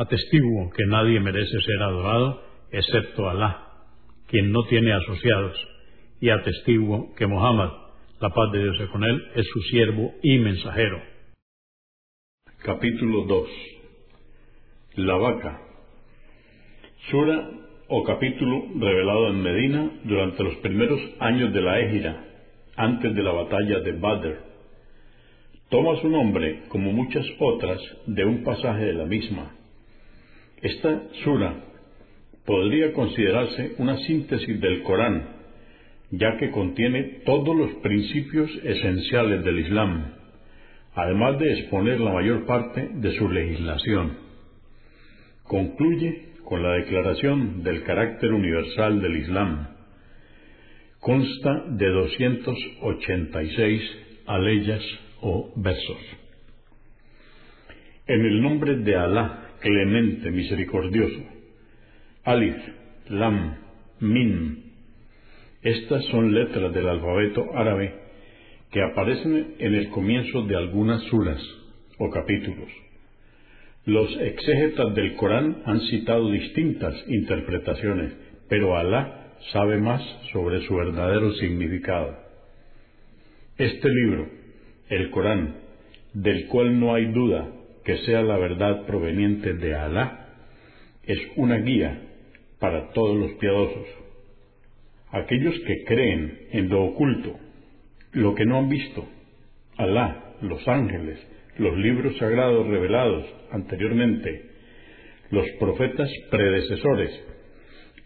Atestiguo que nadie merece ser adorado excepto Alá, quien no tiene asociados, y atestiguo que Muhammad, la paz de Dios con él, es su siervo y mensajero. Capítulo 2 La vaca Sura o capítulo revelado en Medina durante los primeros años de la Égira, antes de la batalla de Badr. Toma su nombre, como muchas otras, de un pasaje de la misma esta sura podría considerarse una síntesis del Corán, ya que contiene todos los principios esenciales del Islam, además de exponer la mayor parte de su legislación. Concluye con la declaración del carácter universal del Islam. Consta de 286 aleyas o versos. En el nombre de Alá, clemente, misericordioso. Alif, Lam, Min. Estas son letras del alfabeto árabe que aparecen en el comienzo de algunas suras o capítulos. Los exégetas del Corán han citado distintas interpretaciones, pero Alá sabe más sobre su verdadero significado. Este libro, el Corán, del cual no hay duda que sea la verdad proveniente de Alá, es una guía para todos los piadosos. Aquellos que creen en lo oculto, lo que no han visto, Alá, los ángeles, los libros sagrados revelados anteriormente, los profetas predecesores,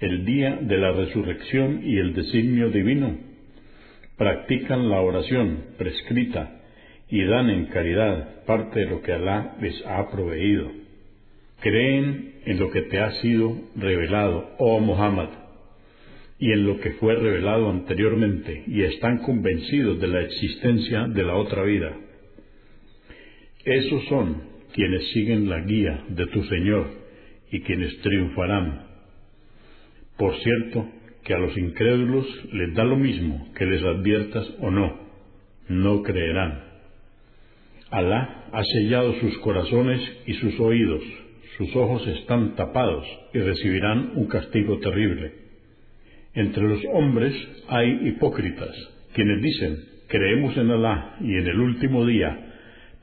el día de la resurrección y el designio divino, practican la oración prescrita y dan en caridad parte de lo que Alá les ha proveído. Creen en lo que te ha sido revelado, oh Muhammad, y en lo que fue revelado anteriormente, y están convencidos de la existencia de la otra vida. Esos son quienes siguen la guía de tu Señor y quienes triunfarán. Por cierto, que a los incrédulos les da lo mismo que les adviertas o no, no creerán. Alá ha sellado sus corazones y sus oídos, sus ojos están tapados y recibirán un castigo terrible. Entre los hombres hay hipócritas, quienes dicen, creemos en Alá y en el último día,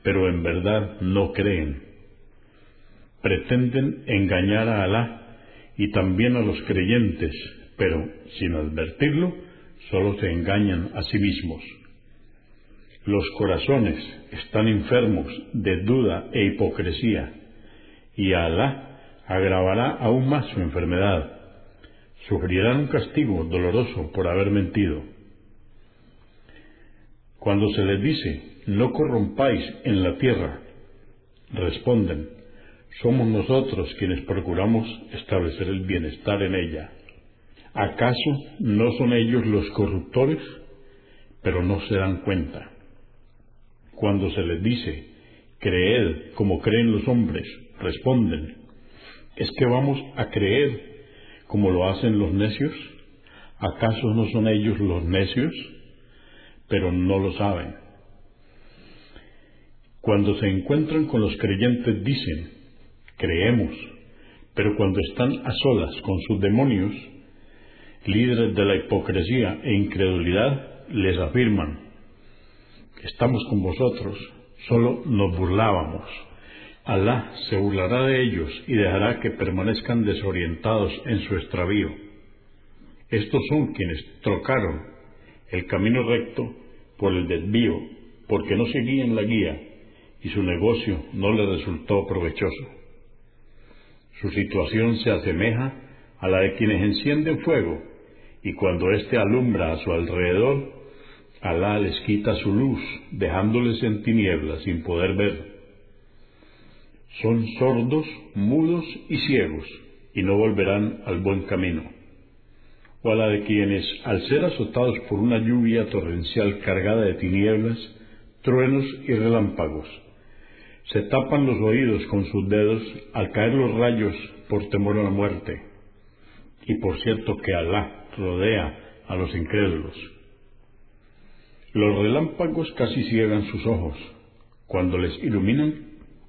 pero en verdad no creen. Pretenden engañar a Alá y también a los creyentes, pero sin advertirlo, solo se engañan a sí mismos. Los corazones están enfermos de duda e hipocresía, y Alá agravará aún más su enfermedad. Sufrirán un castigo doloroso por haber mentido. Cuando se les dice, no corrompáis en la tierra, responden, somos nosotros quienes procuramos establecer el bienestar en ella. ¿Acaso no son ellos los corruptores? Pero no se dan cuenta. Cuando se les dice, creed como creen los hombres, responden, ¿es que vamos a creer como lo hacen los necios? ¿Acaso no son ellos los necios? Pero no lo saben. Cuando se encuentran con los creyentes dicen, creemos, pero cuando están a solas con sus demonios, líderes de la hipocresía e incredulidad, les afirman, estamos con vosotros, solo nos burlábamos. Alá se burlará de ellos y dejará que permanezcan desorientados en su extravío. Estos son quienes trocaron el camino recto por el desvío, porque no seguían la guía y su negocio no les resultó provechoso. Su situación se asemeja a la de quienes encienden fuego y cuando éste alumbra a su alrededor, Alá les quita su luz, dejándoles en tinieblas sin poder ver. Son sordos, mudos y ciegos, y no volverán al buen camino. O a la de quienes, al ser azotados por una lluvia torrencial cargada de tinieblas, truenos y relámpagos, se tapan los oídos con sus dedos al caer los rayos por temor a la muerte. Y por cierto que Alá rodea a los incrédulos. Los relámpagos casi ciegan sus ojos. Cuando les iluminan,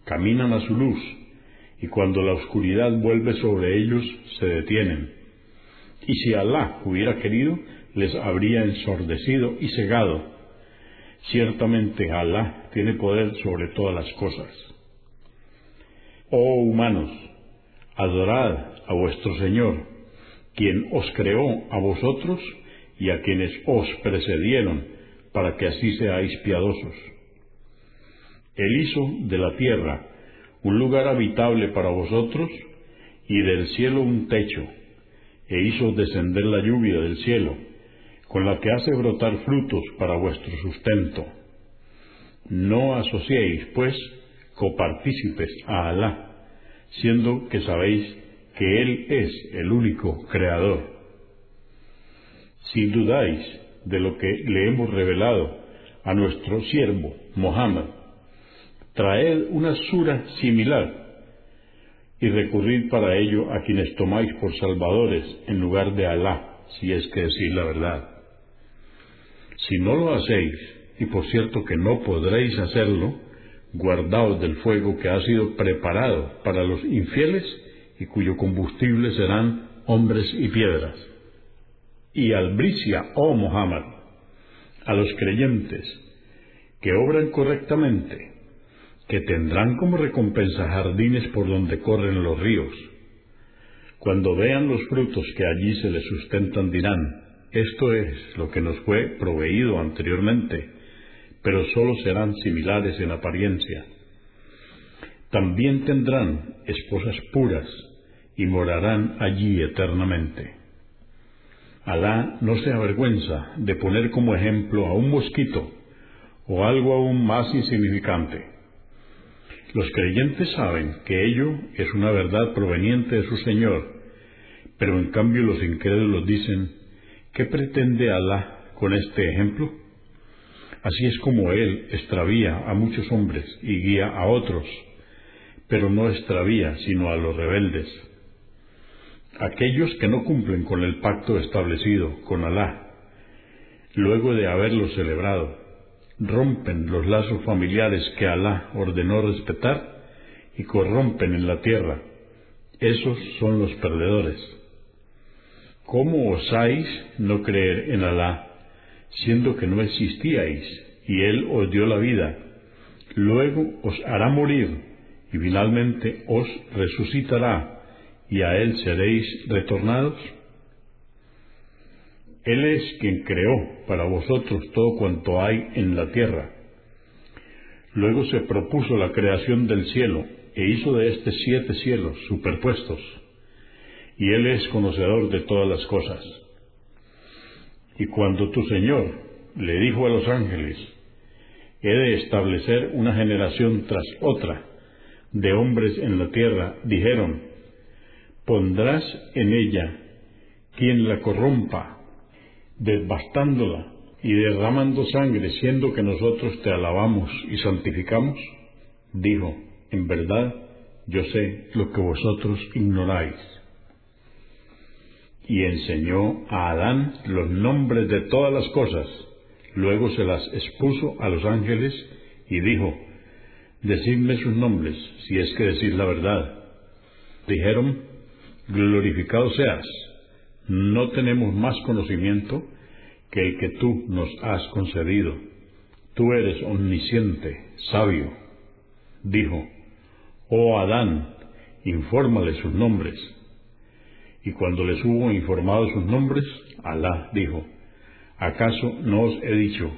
caminan a su luz, y cuando la oscuridad vuelve sobre ellos, se detienen. Y si Alá hubiera querido, les habría ensordecido y cegado. Ciertamente Alá tiene poder sobre todas las cosas. Oh humanos, adorad a vuestro Señor, quien os creó a vosotros y a quienes os precedieron, para que así seáis piadosos. Él hizo de la tierra un lugar habitable para vosotros y del cielo un techo, e hizo descender la lluvia del cielo, con la que hace brotar frutos para vuestro sustento. No asociéis, pues, copartícipes a Alá, siendo que sabéis que Él es el único creador. Si dudáis de lo que le hemos revelado a nuestro siervo Mohammed, traed una sura similar y recurrid para ello a quienes tomáis por salvadores en lugar de Alá, si es que decís la verdad. Si no lo hacéis, y por cierto que no podréis hacerlo, guardaos del fuego que ha sido preparado para los infieles y cuyo combustible serán hombres y piedras. Y albricia, oh Muhammad, a los creyentes que obran correctamente, que tendrán como recompensa jardines por donde corren los ríos. Cuando vean los frutos que allí se les sustentan dirán, esto es lo que nos fue proveído anteriormente, pero sólo serán similares en apariencia. También tendrán esposas puras y morarán allí eternamente. Alá no se avergüenza de poner como ejemplo a un mosquito o algo aún más insignificante. Los creyentes saben que ello es una verdad proveniente de su Señor, pero en cambio los incrédulos dicen, ¿qué pretende Alá con este ejemplo? Así es como Él extravía a muchos hombres y guía a otros, pero no extravía sino a los rebeldes. Aquellos que no cumplen con el pacto establecido con Alá, luego de haberlo celebrado, rompen los lazos familiares que Alá ordenó respetar y corrompen en la tierra. Esos son los perdedores. ¿Cómo osáis no creer en Alá, siendo que no existíais y Él os dio la vida? Luego os hará morir y finalmente os resucitará y a Él seréis retornados. Él es quien creó para vosotros todo cuanto hay en la tierra. Luego se propuso la creación del cielo e hizo de éste siete cielos superpuestos, y Él es conocedor de todas las cosas. Y cuando tu Señor le dijo a los ángeles, he de establecer una generación tras otra de hombres en la tierra, dijeron, pondrás en ella quien la corrompa devastándola y derramando sangre, siendo que nosotros te alabamos y santificamos? Dijo, en verdad, yo sé lo que vosotros ignoráis. Y enseñó a Adán los nombres de todas las cosas, luego se las expuso a los ángeles y dijo, Decidme sus nombres, si es que decís la verdad. Dijeron, Glorificado seas, no tenemos más conocimiento que el que tú nos has concedido. Tú eres omnisciente, sabio. Dijo, Oh Adán, infórmale sus nombres. Y cuando les hubo informado sus nombres, Alá dijo, ¿acaso no os he dicho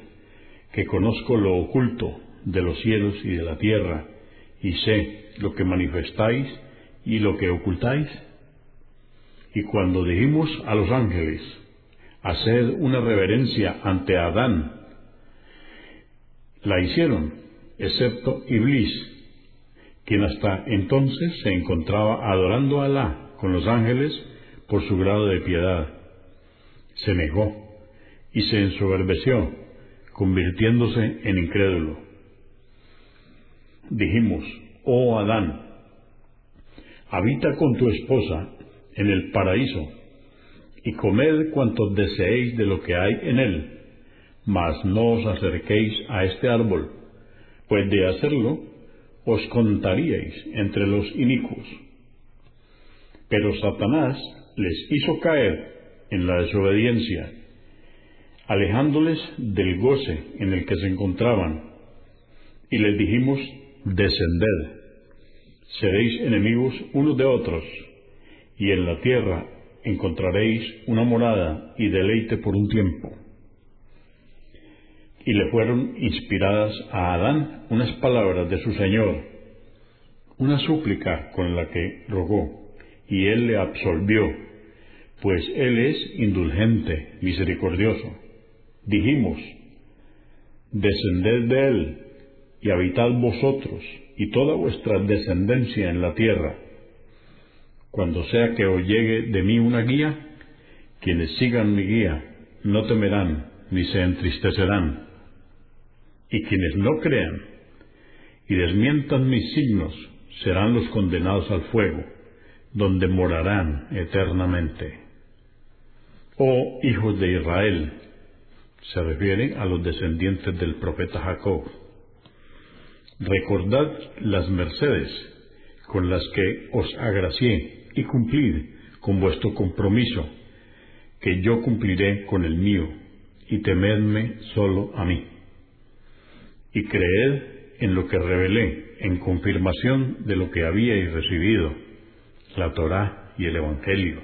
que conozco lo oculto de los cielos y de la tierra, y sé lo que manifestáis y lo que ocultáis? Y cuando dijimos a los ángeles, haced una reverencia ante Adán, la hicieron, excepto Iblis, quien hasta entonces se encontraba adorando a Alá con los ángeles por su grado de piedad. Se negó y se ensoberbeció, convirtiéndose en incrédulo. Dijimos, oh Adán, habita con tu esposa en el paraíso, y comed cuanto deseéis de lo que hay en él, mas no os acerquéis a este árbol, pues de hacerlo os contaríais entre los inicuos. Pero Satanás les hizo caer en la desobediencia, alejándoles del goce en el que se encontraban, y les dijimos, descended, seréis enemigos unos de otros, y en la tierra encontraréis una morada y deleite por un tiempo. Y le fueron inspiradas a Adán unas palabras de su Señor, una súplica con la que rogó, y él le absolvió, pues él es indulgente, misericordioso. Dijimos, descended de él y habitad vosotros y toda vuestra descendencia en la tierra cuando sea que os llegue de mí una guía, quienes sigan mi guía no temerán ni se entristecerán. Y quienes no crean y desmientan mis signos serán los condenados al fuego, donde morarán eternamente. Oh hijos de Israel, se refiere a los descendientes del profeta Jacob, recordad las mercedes con las que os agracié y cumplid con vuestro compromiso, que yo cumpliré con el mío, y temedme solo a mí. Y creed en lo que revelé, en confirmación de lo que habíais recibido, la Torá y el Evangelio.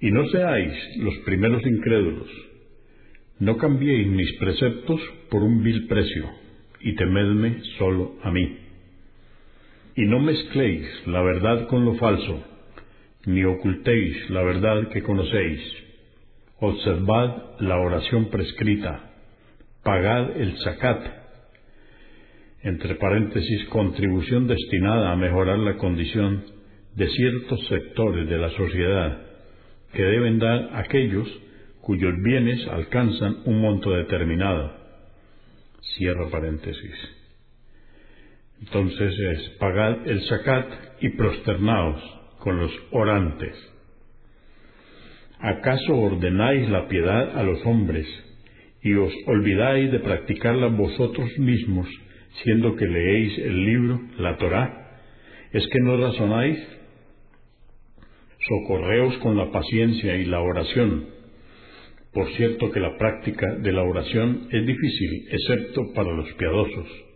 Y no seáis los primeros incrédulos, no cambiéis mis preceptos por un vil precio, y temedme solo a mí. Y no mezcléis la verdad con lo falso, ni ocultéis la verdad que conocéis. Observad la oración prescrita, pagad el zakat, entre paréntesis, contribución destinada a mejorar la condición de ciertos sectores de la sociedad, que deben dar aquellos cuyos bienes alcanzan un monto determinado. Cierro paréntesis. Entonces es pagad el zakat y prosternaos con los orantes. ¿Acaso ordenáis la piedad a los hombres y os olvidáis de practicarla vosotros mismos, siendo que leéis el libro, la Torá? ¿Es que no razonáis? Socorreos con la paciencia y la oración. Por cierto que la práctica de la oración es difícil, excepto para los piadosos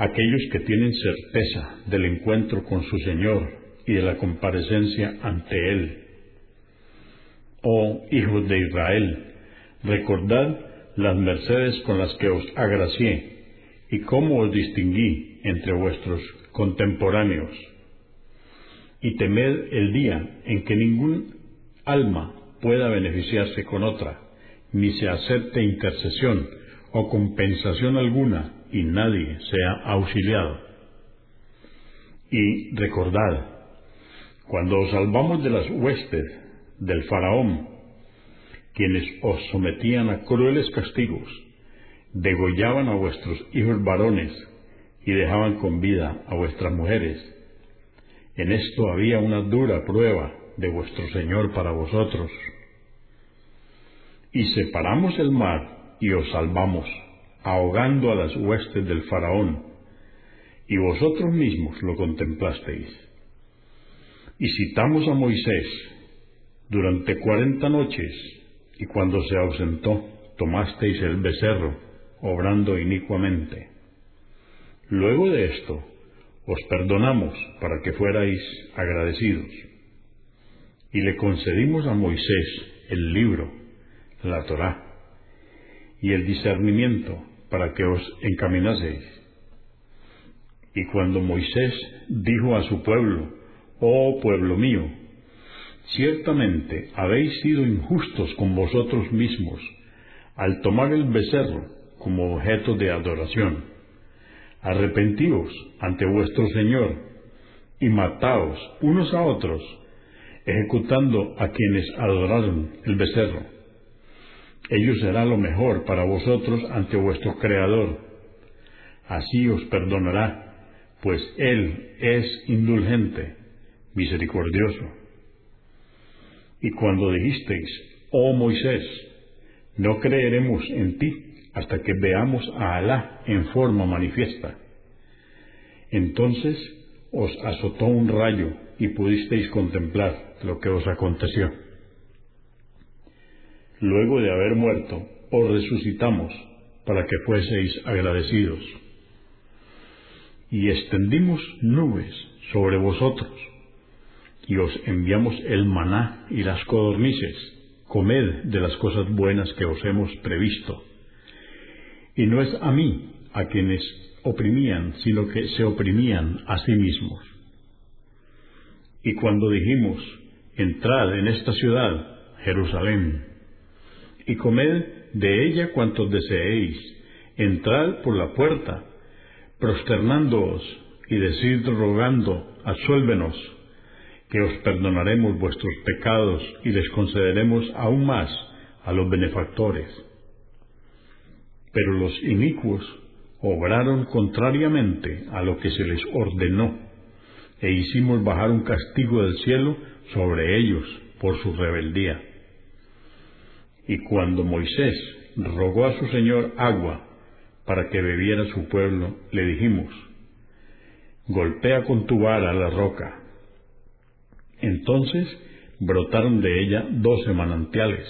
aquellos que tienen certeza del encuentro con su Señor y de la comparecencia ante Él. Oh hijos de Israel, recordad las mercedes con las que os agracié y cómo os distinguí entre vuestros contemporáneos. Y temed el día en que ningún alma pueda beneficiarse con otra, ni se acepte intercesión o compensación alguna y nadie sea auxiliado. Y recordad, cuando os salvamos de las huestes del faraón, quienes os sometían a crueles castigos, degollaban a vuestros hijos varones y dejaban con vida a vuestras mujeres. En esto había una dura prueba de vuestro Señor para vosotros. Y separamos el mar y os salvamos ahogando a las huestes del faraón, y vosotros mismos lo contemplasteis. Y citamos a Moisés durante cuarenta noches, y cuando se ausentó, tomasteis el becerro, obrando inicuamente. Luego de esto, os perdonamos para que fuerais agradecidos. Y le concedimos a Moisés el libro, la Torá, y el discernimiento para que os encaminaseis. Y cuando Moisés dijo a su pueblo, Oh pueblo mío, ciertamente habéis sido injustos con vosotros mismos al tomar el becerro como objeto de adoración. Arrepentíos ante vuestro Señor y mataos unos a otros, ejecutando a quienes adoraron el becerro. Ello será lo mejor para vosotros ante vuestro Creador. Así os perdonará, pues Él es indulgente, misericordioso. Y cuando dijisteis, oh Moisés, no creeremos en ti hasta que veamos a Alá en forma manifiesta. Entonces os azotó un rayo y pudisteis contemplar lo que os aconteció. Luego de haber muerto, os resucitamos para que fueseis agradecidos. Y extendimos nubes sobre vosotros, y os enviamos el maná y las codornices, comed de las cosas buenas que os hemos previsto. Y no es a mí a quienes oprimían, sino que se oprimían a sí mismos. Y cuando dijimos, entrad en esta ciudad, Jerusalén, y comed de ella cuantos deseéis, entrad por la puerta, prosternándoos y decid rogando, asuélvenos, que os perdonaremos vuestros pecados y les concederemos aún más a los benefactores. Pero los inicuos obraron contrariamente a lo que se les ordenó, e hicimos bajar un castigo del cielo sobre ellos por su rebeldía. Y cuando Moisés rogó a su Señor agua para que bebiera su pueblo, le dijimos, golpea con tu vara la roca. Entonces brotaron de ella doce manantiales,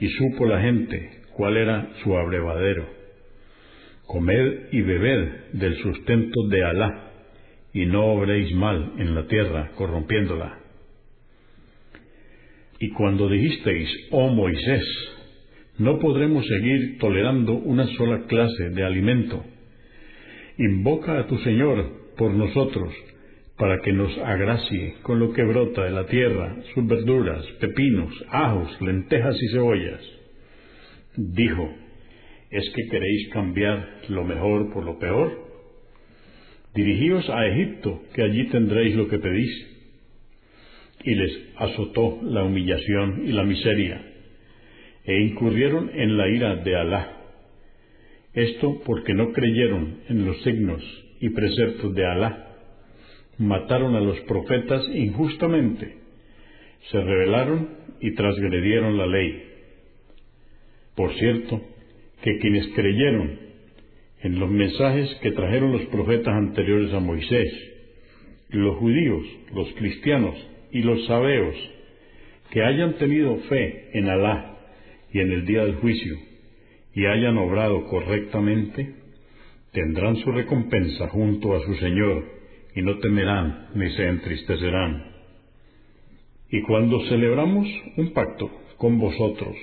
y supo la gente cuál era su abrevadero. Comed y bebed del sustento de Alá, y no obréis mal en la tierra, corrompiéndola. Y cuando dijisteis, oh Moisés, no podremos seguir tolerando una sola clase de alimento. Invoca a tu Señor por nosotros, para que nos agracie con lo que brota de la tierra, sus verduras, pepinos, ajos, lentejas y cebollas. Dijo, ¿es que queréis cambiar lo mejor por lo peor? Dirigíos a Egipto, que allí tendréis lo que pedís y les azotó la humillación y la miseria, e incurrieron en la ira de Alá. Esto porque no creyeron en los signos y preceptos de Alá. Mataron a los profetas injustamente, se rebelaron y transgredieron la ley. Por cierto, que quienes creyeron en los mensajes que trajeron los profetas anteriores a Moisés, los judíos, los cristianos y los sabeos que hayan tenido fe en Alá y en el día del juicio y hayan obrado correctamente, tendrán su recompensa junto a su Señor y no temerán ni se entristecerán. Y cuando celebramos un pacto con vosotros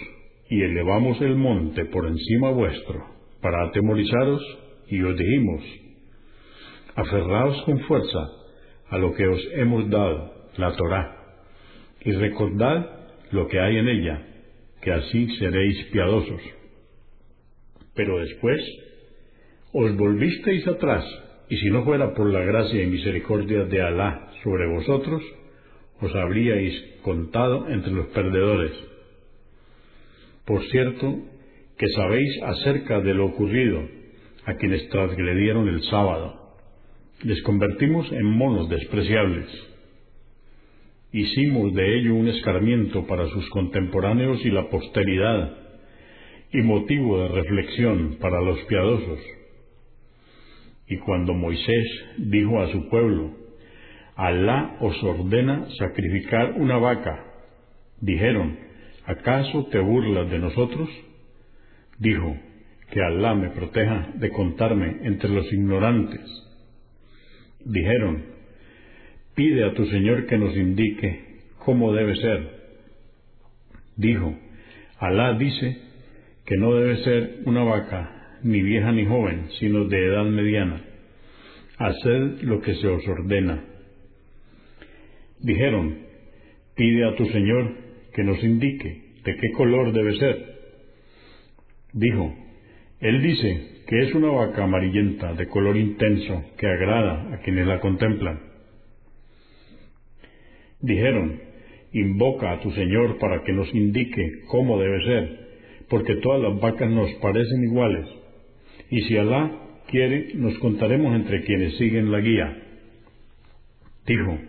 y elevamos el monte por encima vuestro para atemorizaros y os dijimos, aferraos con fuerza a lo que os hemos dado la Torá, y recordad lo que hay en ella, que así seréis piadosos. Pero después os volvisteis atrás, y si no fuera por la gracia y misericordia de Alá sobre vosotros, os habríais contado entre los perdedores. Por cierto, que sabéis acerca de lo ocurrido a quienes transgredieron el sábado. Les convertimos en monos despreciables Hicimos de ello un escarmiento para sus contemporáneos y la posteridad, y motivo de reflexión para los piadosos. Y cuando Moisés dijo a su pueblo, Alá os ordena sacrificar una vaca, dijeron, ¿acaso te burlas de nosotros? Dijo, que Alá me proteja de contarme entre los ignorantes. Dijeron, pide a tu Señor que nos indique cómo debe ser. Dijo, Alá dice que no debe ser una vaca, ni vieja ni joven, sino de edad mediana. Haced lo que se os ordena. Dijeron, pide a tu Señor que nos indique de qué color debe ser. Dijo, Él dice que es una vaca amarillenta de color intenso que agrada a quienes la contemplan. Dijeron, invoca a tu Señor para que nos indique cómo debe ser, porque todas las vacas nos parecen iguales, y si Alá quiere, nos contaremos entre quienes siguen la guía. Dijo,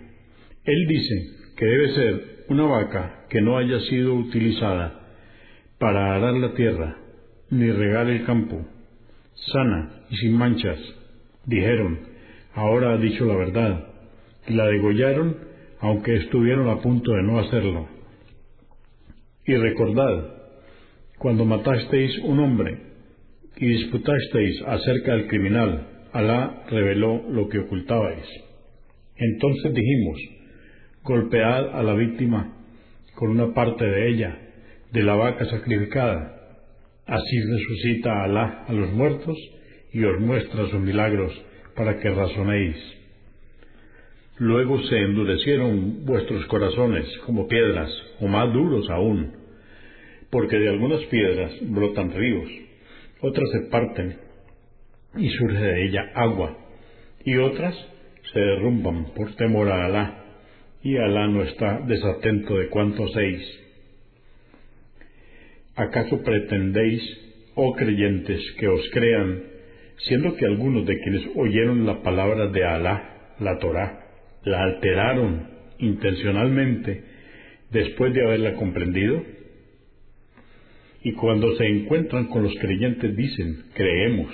Él dice que debe ser una vaca que no haya sido utilizada para arar la tierra, ni regar el campo, sana y sin manchas. Dijeron, ahora ha dicho la verdad, y la degollaron aunque estuvieron a punto de no hacerlo. Y recordad, cuando matasteis un hombre y disputasteis acerca del criminal, Alá reveló lo que ocultabais. Entonces dijimos, golpead a la víctima con una parte de ella, de la vaca sacrificada. Así resucita Alá a los muertos y os muestra sus milagros para que razonéis. Luego se endurecieron vuestros corazones como piedras, o más duros aún, porque de algunas piedras brotan ríos, otras se parten y surge de ella agua, y otras se derrumban por temor a Alá, y Alá no está desatento de cuánto hacéis. ¿Acaso pretendéis, oh creyentes, que os crean, siendo que algunos de quienes oyeron la palabra de Alá, la Torá, la alteraron intencionalmente después de haberla comprendido? Y cuando se encuentran con los creyentes dicen, creemos.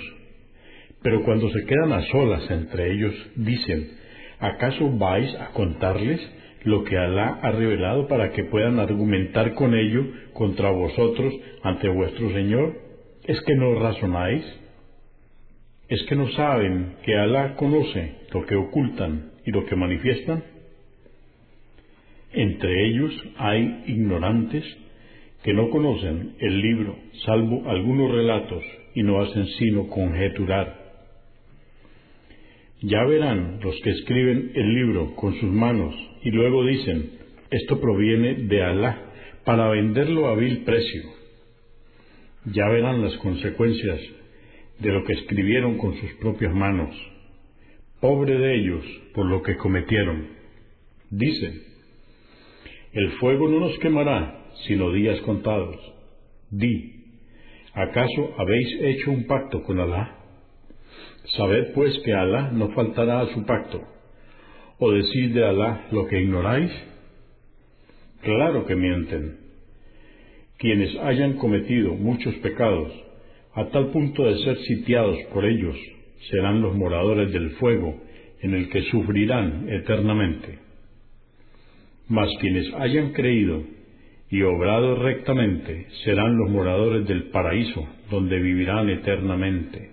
Pero cuando se quedan a solas entre ellos dicen, ¿acaso vais a contarles lo que Alá ha revelado para que puedan argumentar con ello contra vosotros ante vuestro Señor? ¿Es que no razonáis? ¿Es que no saben que Alá conoce lo que ocultan y lo que manifiestan? Entre ellos hay ignorantes que no conocen el libro, salvo algunos relatos, y no hacen sino conjeturar. Ya verán los que escriben el libro con sus manos y luego dicen, esto proviene de Alá, para venderlo a vil precio. Ya verán las consecuencias de lo que escribieron con sus propias manos. Pobre de ellos por lo que cometieron. Dicen, el fuego no nos quemará sino días contados. Di, ¿acaso habéis hecho un pacto con Alá? Sabed pues que Alá no faltará a su pacto. ¿O decís de Alá lo que ignoráis? Claro que mienten. Quienes hayan cometido muchos pecados, a tal punto de ser sitiados por ellos, serán los moradores del fuego, en el que sufrirán eternamente. Mas quienes hayan creído y obrado rectamente serán los moradores del paraíso, donde vivirán eternamente.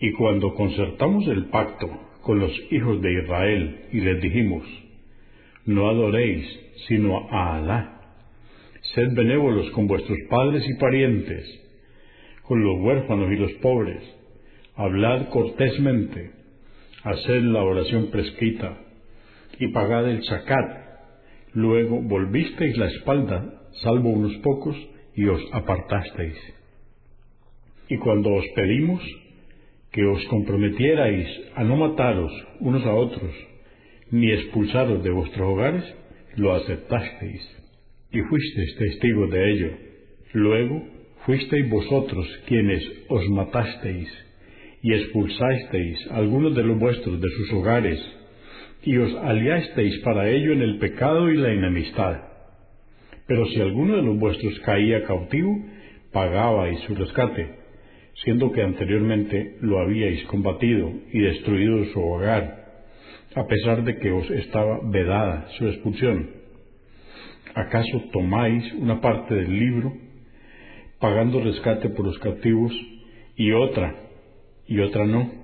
Y cuando concertamos el pacto con los hijos de Israel y les dijimos, no adoréis sino a Alá, sed benévolos con vuestros padres y parientes, con los huérfanos y los pobres, hablad cortésmente, haced la oración prescrita y pagad el zakat. Luego volvisteis la espalda, salvo unos pocos, y os apartasteis. Y cuando os pedimos, que os comprometierais a no mataros unos a otros, ni expulsaros de vuestros hogares, lo aceptasteis y fuisteis testigos de ello. Luego fuisteis vosotros quienes os matasteis y expulsasteis a algunos de los vuestros de sus hogares y os aliasteis para ello en el pecado y la enemistad. Pero si alguno de los vuestros caía cautivo, pagabais su rescate siendo que anteriormente lo habíais combatido y destruido su hogar, a pesar de que os estaba vedada su expulsión. ¿Acaso tomáis una parte del libro, pagando rescate por los cautivos, y otra, y otra no?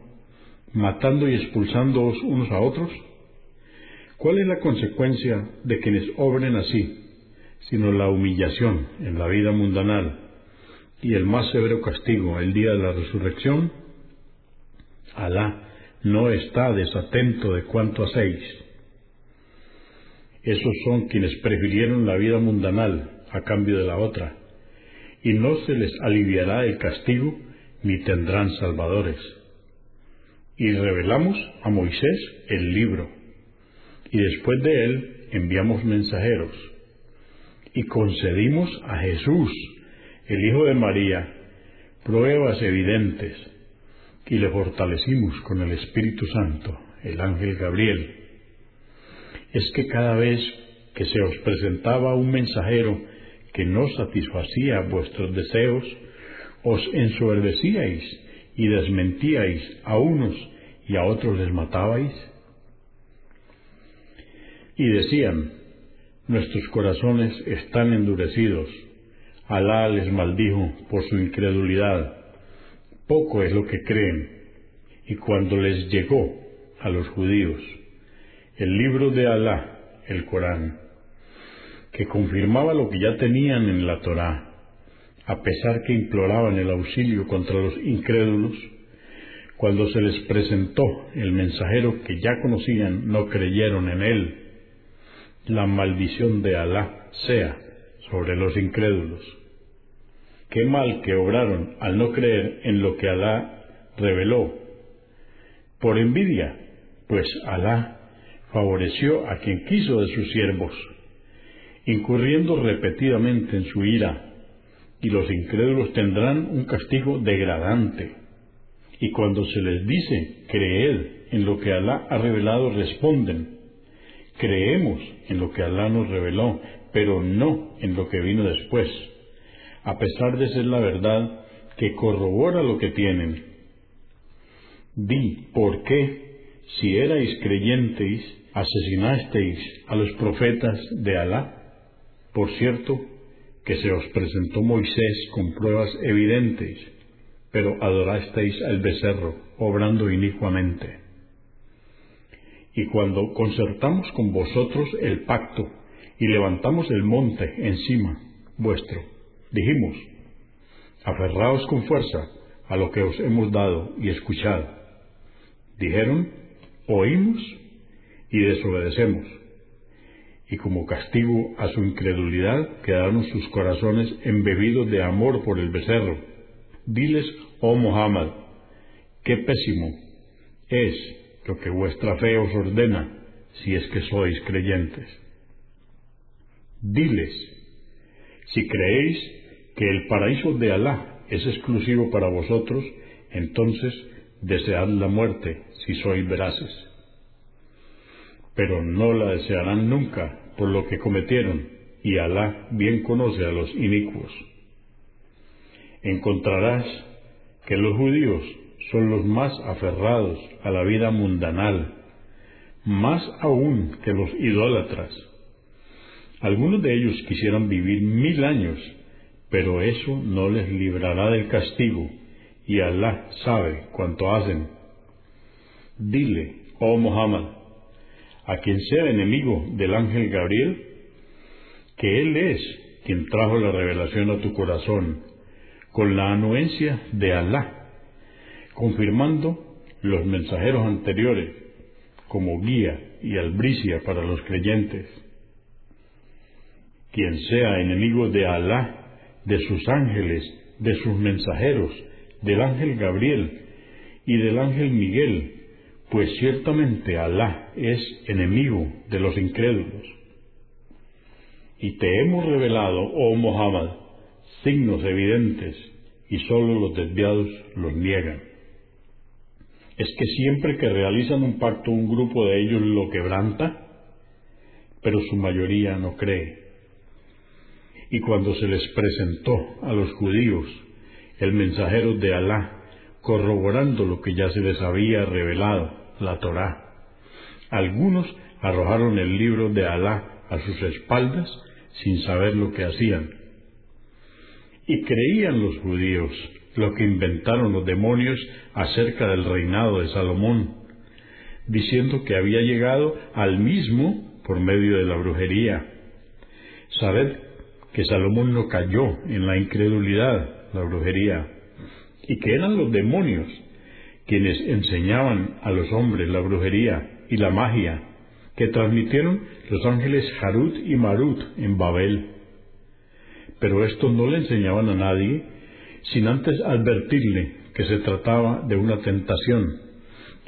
matando y expulsándoos unos a otros? ¿Cuál es la consecuencia de quienes obren así, sino la humillación en la vida mundanal y el más severo castigo el día de la resurrección? Alá no está desatento de cuanto hacéis. Esos son quienes prefirieron la vida mundanal a cambio de la otra, y no se les aliviará el castigo ni tendrán salvadores. Y revelamos a Moisés el libro, y después de él enviamos mensajeros, y concedimos a Jesús, el Hijo de María, pruebas evidentes, y le fortalecimos con el Espíritu Santo, el ángel Gabriel. Es que cada vez que se os presentaba un mensajero que no satisfacía vuestros deseos, os ensoberbecíais y desmentíais a unos y a otros les matabais? Y decían, nuestros corazones están endurecidos, Alá les maldijo por su incredulidad, poco es lo que creen, y cuando les llegó a los judíos el libro de Alá, el Corán, que confirmaba lo que ya tenían en la Torá, a pesar que imploraban el auxilio contra los incrédulos, cuando se les presentó el mensajero que ya conocían, no creyeron en él. La maldición de Alá sea sobre los incrédulos. Qué mal que obraron al no creer en lo que Alá reveló. Por envidia, pues Alá favoreció a quien quiso de sus siervos incurriendo repetidamente en su ira, y los incrédulos tendrán un castigo degradante. Y cuando se les dice, creed en lo que Alá ha revelado, responden, creemos en lo que Alá nos reveló, pero no en lo que vino después, a pesar de ser la verdad que corrobora lo que tienen. Di, ¿por qué, si erais creyentes, asesinasteis a los profetas de Alá? Por cierto, que se os presentó Moisés con pruebas evidentes, pero adorasteis al becerro, obrando inicuamente. Y cuando concertamos con vosotros el pacto y levantamos el monte encima vuestro, dijimos, aferraos con fuerza a lo que os hemos dado y escuchad. Dijeron, oímos y desobedecemos y como castigo a su incredulidad quedaron sus corazones embebidos de amor por el becerro. Diles, oh Muhammad, qué pésimo es lo que vuestra fe os ordena si es que sois creyentes. Diles, si creéis que el paraíso de Alá es exclusivo para vosotros, entonces desead la muerte si sois veraces pero no la desearán nunca por lo que cometieron, y Alá bien conoce a los inicuos. Encontrarás que los judíos son los más aferrados a la vida mundanal, más aún que los idólatras. Algunos de ellos quisieran vivir mil años, pero eso no les librará del castigo, y Alá sabe cuánto hacen. Dile, oh Muhammad, a quien sea enemigo del ángel Gabriel, que Él es quien trajo la revelación a tu corazón, con la anuencia de Alá, confirmando los mensajeros anteriores como guía y albricia para los creyentes. Quien sea enemigo de Alá, de sus ángeles, de sus mensajeros, del ángel Gabriel y del ángel Miguel, pues ciertamente Alá es enemigo de los incrédulos. Y te hemos revelado, oh Muhammad, signos evidentes, y sólo los desviados los niegan. Es que siempre que realizan un pacto un grupo de ellos lo quebranta, pero su mayoría no cree. Y cuando se les presentó a los judíos el mensajero de Alá, corroborando lo que ya se les había revelado, la Torá. Algunos arrojaron el libro de Alá a sus espaldas sin saber lo que hacían. Y creían los judíos lo que inventaron los demonios acerca del reinado de Salomón, diciendo que había llegado al mismo por medio de la brujería. Sabed que Salomón no cayó en la incredulidad, la brujería, y que eran los demonios quienes enseñaban a los hombres la brujería y la magia que transmitieron los ángeles Harut y Marut en Babel. Pero estos no le enseñaban a nadie sin antes advertirle que se trataba de una tentación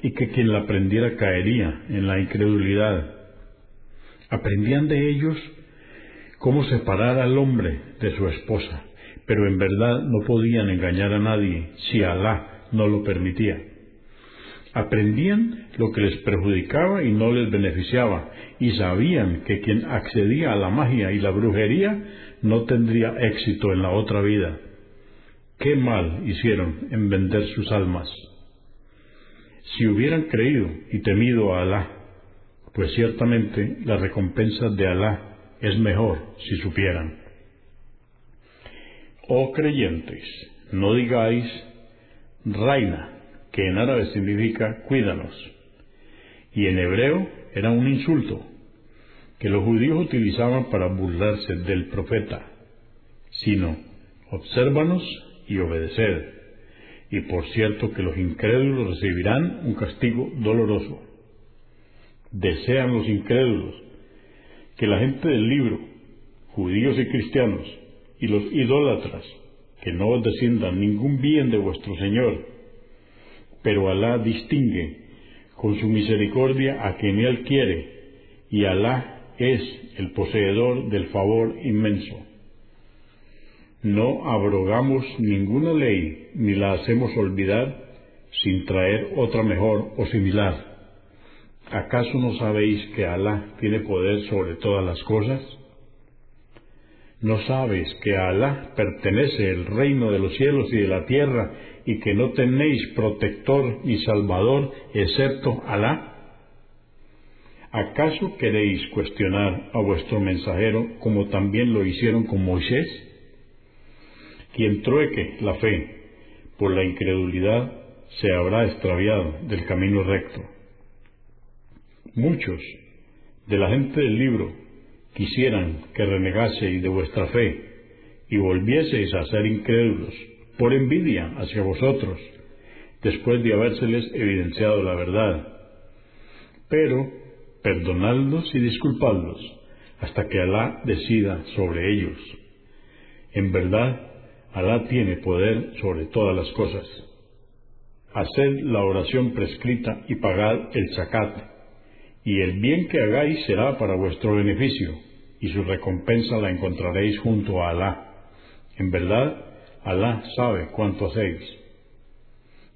y que quien la aprendiera caería en la incredulidad. Aprendían de ellos cómo separar al hombre de su esposa, pero en verdad no podían engañar a nadie si Alá no lo permitía. Aprendían lo que les perjudicaba y no les beneficiaba, y sabían que quien accedía a la magia y la brujería no tendría éxito en la otra vida. ¿Qué mal hicieron en vender sus almas? Si hubieran creído y temido a Alá, pues ciertamente la recompensa de Alá es mejor si supieran. Oh creyentes, no digáis, reina, que en árabe significa cuídanos, y en hebreo era un insulto que los judíos utilizaban para burlarse del profeta, sino obsérvanos y obedeced, y por cierto que los incrédulos recibirán un castigo doloroso. Desean los incrédulos que la gente del libro, judíos y cristianos, y los idólatras, que no os desciendan ningún bien de vuestro Señor, pero Alá distingue con su misericordia a quien Él quiere, y Alá es el poseedor del favor inmenso. No abrogamos ninguna ley ni la hacemos olvidar sin traer otra mejor o similar. ¿Acaso no sabéis que Alá tiene poder sobre todas las cosas? ¿No sabes que a Alá pertenece el reino de los cielos y de la tierra y que no tenéis protector ni salvador excepto Alá? ¿Acaso queréis cuestionar a vuestro mensajero como también lo hicieron con Moisés? Quien trueque la fe por la incredulidad se habrá extraviado del camino recto. Muchos de la gente del libro quisieran que renegaseis de vuestra fe y volvieseis a ser incrédulos por envidia hacia vosotros, después de habérseles evidenciado la verdad. Pero perdonadlos y disculpadlos hasta que Alá decida sobre ellos. En verdad, Alá tiene poder sobre todas las cosas. Haced la oración prescrita y pagad el zakat, y el bien que hagáis será para vuestro beneficio y su recompensa la encontraréis junto a Alá. En verdad, Alá sabe cuánto hacéis.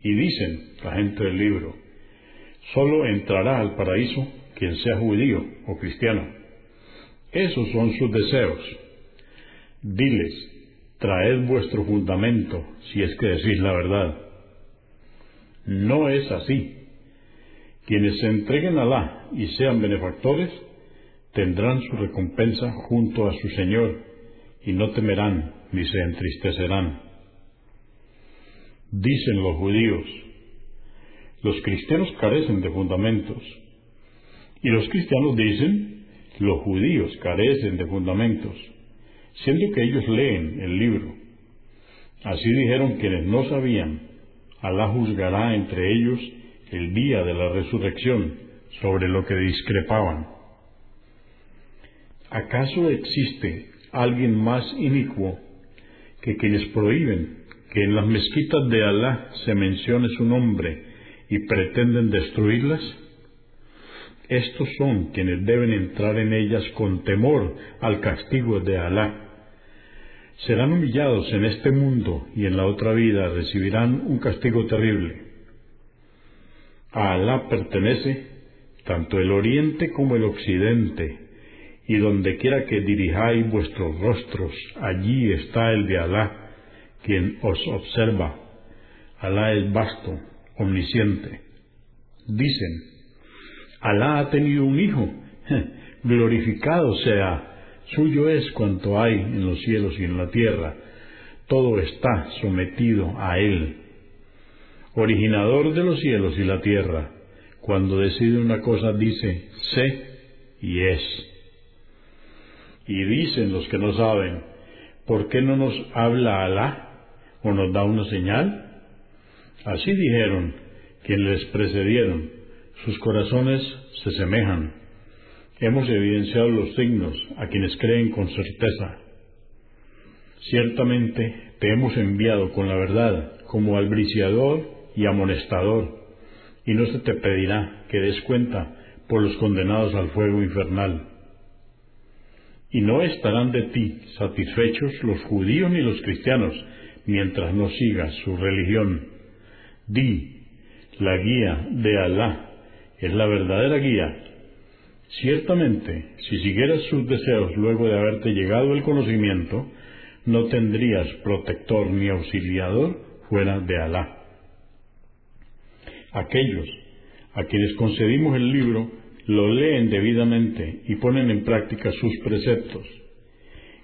Y dicen la gente del libro, solo entrará al paraíso quien sea judío o cristiano. Esos son sus deseos. Diles, traed vuestro fundamento si es que decís la verdad. No es así. Quienes se entreguen a Alá y sean benefactores, tendrán su recompensa junto a su Señor, y no temerán ni se entristecerán. Dicen los judíos, los cristianos carecen de fundamentos, y los cristianos dicen, los judíos carecen de fundamentos, siendo que ellos leen el libro. Así dijeron quienes no sabían, Alá juzgará entre ellos el día de la resurrección sobre lo que discrepaban. ¿Acaso existe alguien más inicuo que quienes prohíben que en las mezquitas de Alá se mencione su nombre y pretenden destruirlas? Estos son quienes deben entrar en ellas con temor al castigo de Alá. Serán humillados en este mundo y en la otra vida recibirán un castigo terrible. A Alá pertenece tanto el oriente como el occidente, y donde quiera que dirijáis vuestros rostros, allí está el de Alá, quien os observa. Alá es vasto, omnisciente. Dicen, Alá ha tenido un hijo, glorificado sea, suyo es cuanto hay en los cielos y en la tierra. todo está sometido a Él. Originador de los cielos y la tierra, cuando decide una cosa dice, sé y es. Y dicen los que no saben, ¿por qué no nos habla Alá o nos da una señal? Así dijeron quienes les precedieron, sus corazones se semejan. Hemos evidenciado los signos a quienes creen con certeza. Ciertamente te hemos enviado con la verdad como albriciador y amonestador, y no se te pedirá que des cuenta por los condenados al fuego infernal. Y no estarán de ti satisfechos los judíos ni los cristianos mientras no sigas su religión. Di, la guía de Alá es la verdadera guía. Ciertamente, si siguieras sus deseos luego de haberte llegado el conocimiento, no tendrías protector ni auxiliador fuera de Alá. Aquellos a quienes concedimos el libro lo leen debidamente y ponen en práctica sus preceptos.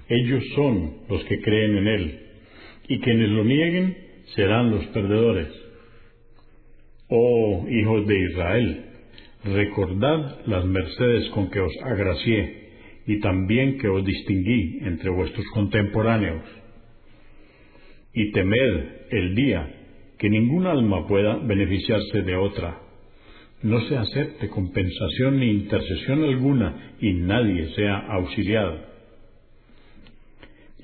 Ellos son los que creen en Él, y quienes lo nieguen serán los perdedores. Oh hijos de Israel, recordad las mercedes con que os agracié y también que os distinguí entre vuestros contemporáneos. Y temed el día que ningún alma pueda beneficiarse de otra. No se acepte compensación ni intercesión alguna y nadie sea auxiliado.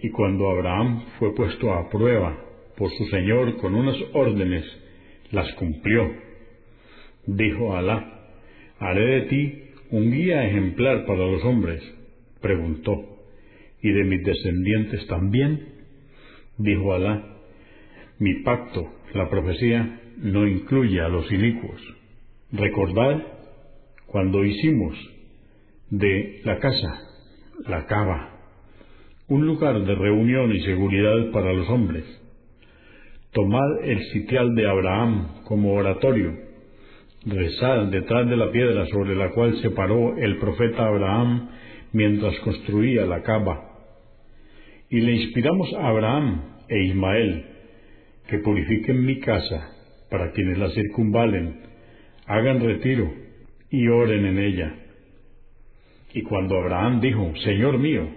Y cuando Abraham fue puesto a prueba por su Señor con unas órdenes, las cumplió. Dijo Alá, haré de ti un guía ejemplar para los hombres. Preguntó, ¿y de mis descendientes también? Dijo Alá, mi pacto, la profecía, no incluye a los inicuos. Recordad cuando hicimos de la casa, la cava, un lugar de reunión y seguridad para los hombres. Tomad el sitial de Abraham como oratorio. Rezad detrás de la piedra sobre la cual se paró el profeta Abraham mientras construía la cava. Y le inspiramos a Abraham e Ismael que purifiquen mi casa para quienes la circunvalen, hagan retiro y oren en ella. Y cuando Abraham dijo, Señor mío,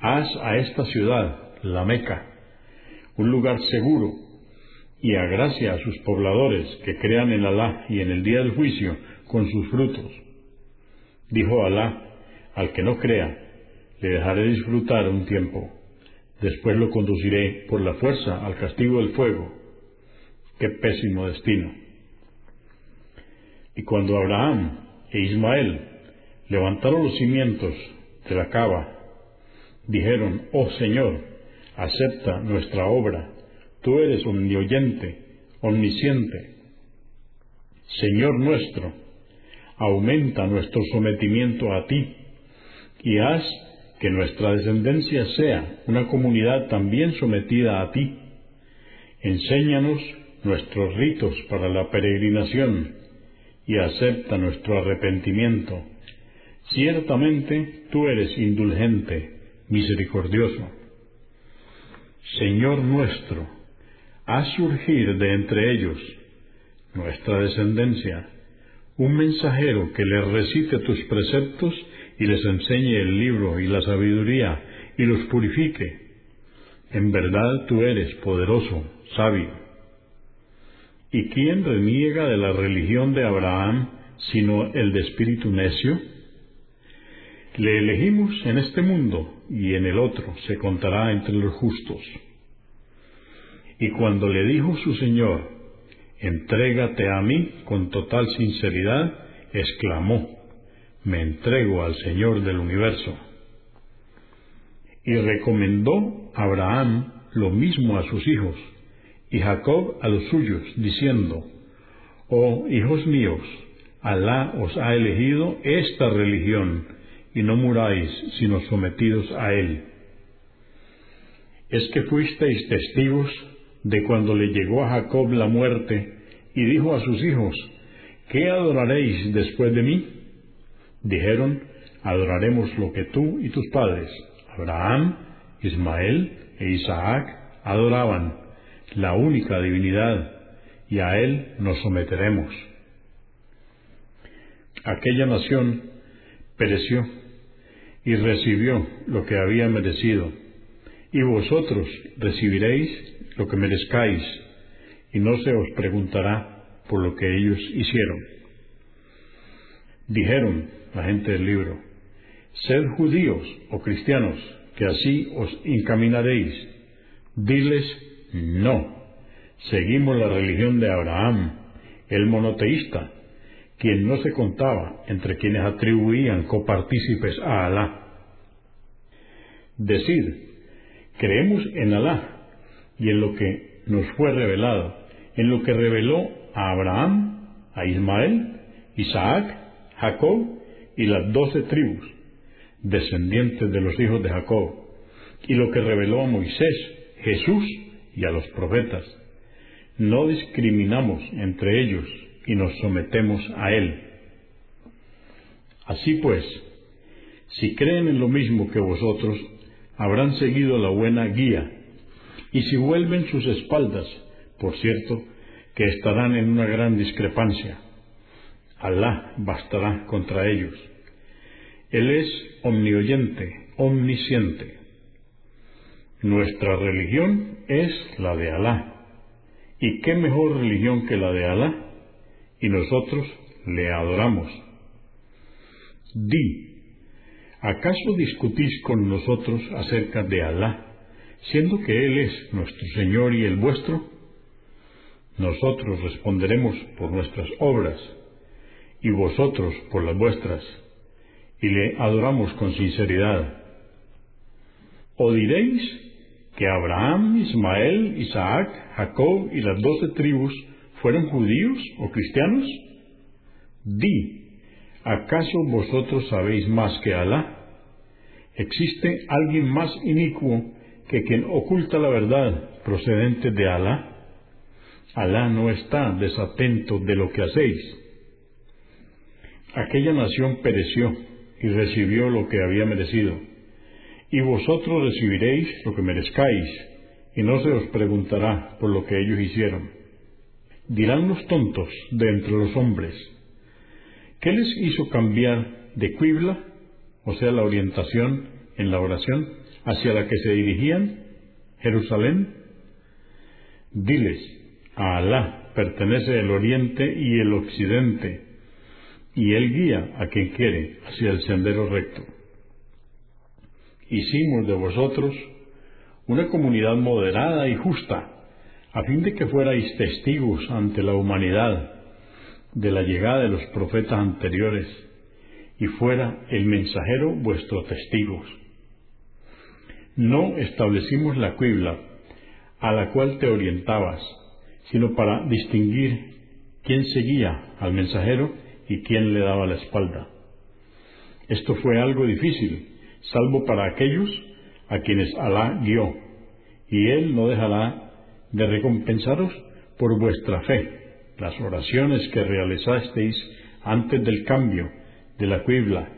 haz a esta ciudad, la Meca, un lugar seguro, y agracia a sus pobladores que crean en Alá y en el día del juicio con sus frutos. Dijo Alá, al que no crea, le dejaré disfrutar un tiempo, después lo conduciré por la fuerza al castigo del fuego. Qué pésimo destino. Y cuando Abraham e Ismael levantaron los cimientos de la cava, dijeron, Oh Señor, acepta nuestra obra, tú eres omnioyente, omnisciente. Señor nuestro, aumenta nuestro sometimiento a ti y haz que nuestra descendencia sea una comunidad también sometida a ti. Enséñanos nuestros ritos para la peregrinación y acepta nuestro arrepentimiento. Ciertamente tú eres indulgente, misericordioso. Señor nuestro, haz surgir de entre ellos, nuestra descendencia, un mensajero que les recite tus preceptos y les enseñe el libro y la sabiduría y los purifique. En verdad tú eres poderoso, sabio. ¿Y quién reniega de la religión de Abraham sino el de espíritu necio? Le elegimos en este mundo y en el otro se contará entre los justos. Y cuando le dijo su Señor, entrégate a mí con total sinceridad, exclamó, me entrego al Señor del universo. Y recomendó Abraham lo mismo a sus hijos, y Jacob a los suyos, diciendo, Oh hijos míos, Alá os ha elegido esta religión, y no muráis sino sometidos a él. Es que fuisteis testigos de cuando le llegó a Jacob la muerte, y dijo a sus hijos, ¿qué adoraréis después de mí? Dijeron, adoraremos lo que tú y tus padres, Abraham, Ismael e Isaac, adoraban la única divinidad y a Él nos someteremos. Aquella nación pereció y recibió lo que había merecido, y vosotros recibiréis lo que merezcáis, y no se os preguntará por lo que ellos hicieron. Dijeron la gente del libro, sed judíos o cristianos, que así os encaminaréis. Diles, no, seguimos la religión de Abraham, el monoteísta, quien no se contaba entre quienes atribuían copartícipes a Alá. Decir, creemos en Alá y en lo que nos fue revelado, en lo que reveló a Abraham, a Ismael, Isaac, Jacob y las doce tribus, descendientes de los hijos de Jacob, y lo que reveló a Moisés, Jesús y a los profetas. No discriminamos entre ellos y nos sometemos a Él. Así pues, si creen en lo mismo que vosotros, habrán seguido la buena guía, y si vuelven sus espaldas, por cierto, que estarán en una gran discrepancia. Alá bastará contra ellos. Él es omnioyente, omnisciente. Nuestra religión es la de Alá. ¿Y qué mejor religión que la de Alá? Y nosotros le adoramos. Di, ¿acaso discutís con nosotros acerca de Alá, siendo que Él es nuestro Señor y el vuestro? Nosotros responderemos por nuestras obras, y vosotros por las vuestras, y le adoramos con sinceridad. ¿O diréis que Abraham, Ismael, Isaac, Jacob y las doce tribus fueron judíos o cristianos? Di, ¿acaso vosotros sabéis más que Alá? ¿Existe alguien más inicuo que quien oculta la verdad procedente de Alá? Alá no está desatento de lo que hacéis. Aquella nación pereció y recibió lo que había merecido y vosotros recibiréis lo que merezcáis, y no se os preguntará por lo que ellos hicieron. Dirán los tontos de entre los hombres, ¿qué les hizo cambiar de Quibla, o sea, la orientación en la oración, hacia la que se dirigían, Jerusalén? Diles, a Alá pertenece el oriente y el occidente, y él guía a quien quiere hacia el sendero recto hicimos de vosotros una comunidad moderada y justa, a fin de que fuerais testigos ante la humanidad de la llegada de los profetas anteriores, y fuera el mensajero vuestro testigo. No establecimos la cuibla a la cual te orientabas, sino para distinguir quién seguía al mensajero y quién le daba la espalda. Esto fue algo difícil, salvo para aquellos a quienes Alá guió, y Él no dejará de recompensaros por vuestra fe, las oraciones que realizasteis antes del cambio de la cuibla.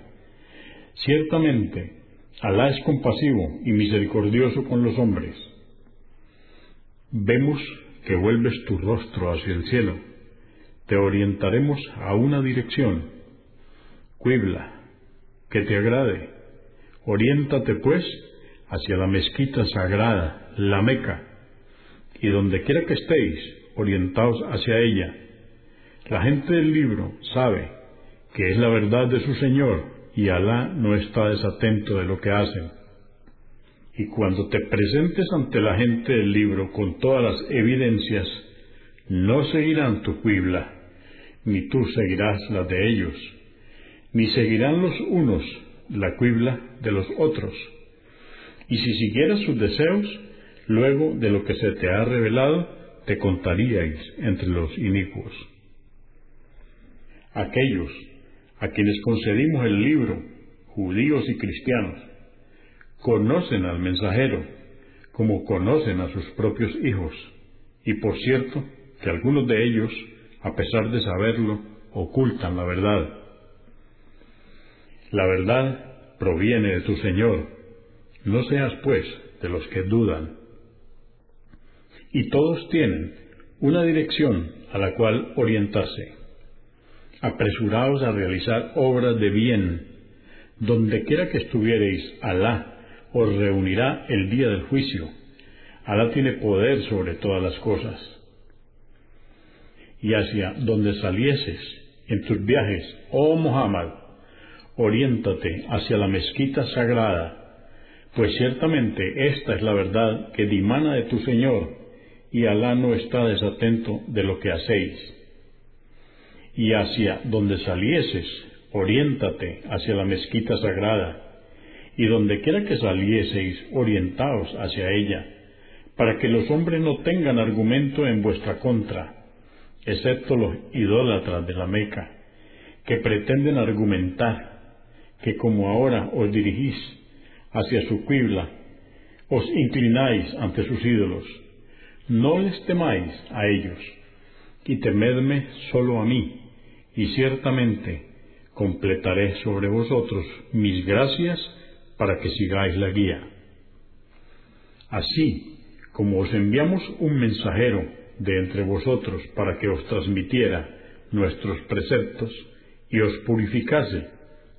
Ciertamente, Alá es compasivo y misericordioso con los hombres. Vemos que vuelves tu rostro hacia el cielo. Te orientaremos a una dirección, cuibla, que te agrade Oriéntate, pues, hacia la mezquita sagrada, la Meca, y donde quiera que estéis, orientaos hacia ella. La gente del libro sabe que es la verdad de su Señor y Alá no está desatento de lo que hacen. Y cuando te presentes ante la gente del libro con todas las evidencias, no seguirán tu cuibla, ni tú seguirás la de ellos, ni seguirán los unos la cuibla de los otros. Y si siguieras sus deseos, luego de lo que se te ha revelado, te contaríais entre los inicuos. Aquellos a quienes concedimos el libro, judíos y cristianos, conocen al mensajero como conocen a sus propios hijos, y por cierto que algunos de ellos, a pesar de saberlo, ocultan la verdad. La verdad proviene de tu Señor. No seas, pues, de los que dudan. y todos tienen una dirección a la cual orientarse. Apresuraos a realizar obras de bien. Donde quiera que estuviereis, Alá os reunirá el día del juicio. Alá tiene poder sobre todas las cosas. Y hacia donde salieses en tus viajes, oh Muhammad, oriéntate hacia la mezquita sagrada, pues ciertamente esta es la verdad que dimana de tu Señor, y Alá no está desatento de lo que hacéis. Y hacia donde salieses, oriéntate hacia la mezquita sagrada, y donde quiera que salieseis, orientaos hacia ella, para que los hombres no tengan argumento en vuestra contra, excepto los idólatras de la Meca, que pretenden argumentar que como ahora os dirigís hacia su quibla, os inclináis ante sus ídolos, no les temáis a ellos, y temedme solo a mí, y ciertamente completaré sobre vosotros mis gracias para que sigáis la guía. Así como os enviamos un mensajero de entre vosotros para que os transmitiera nuestros preceptos y os purificase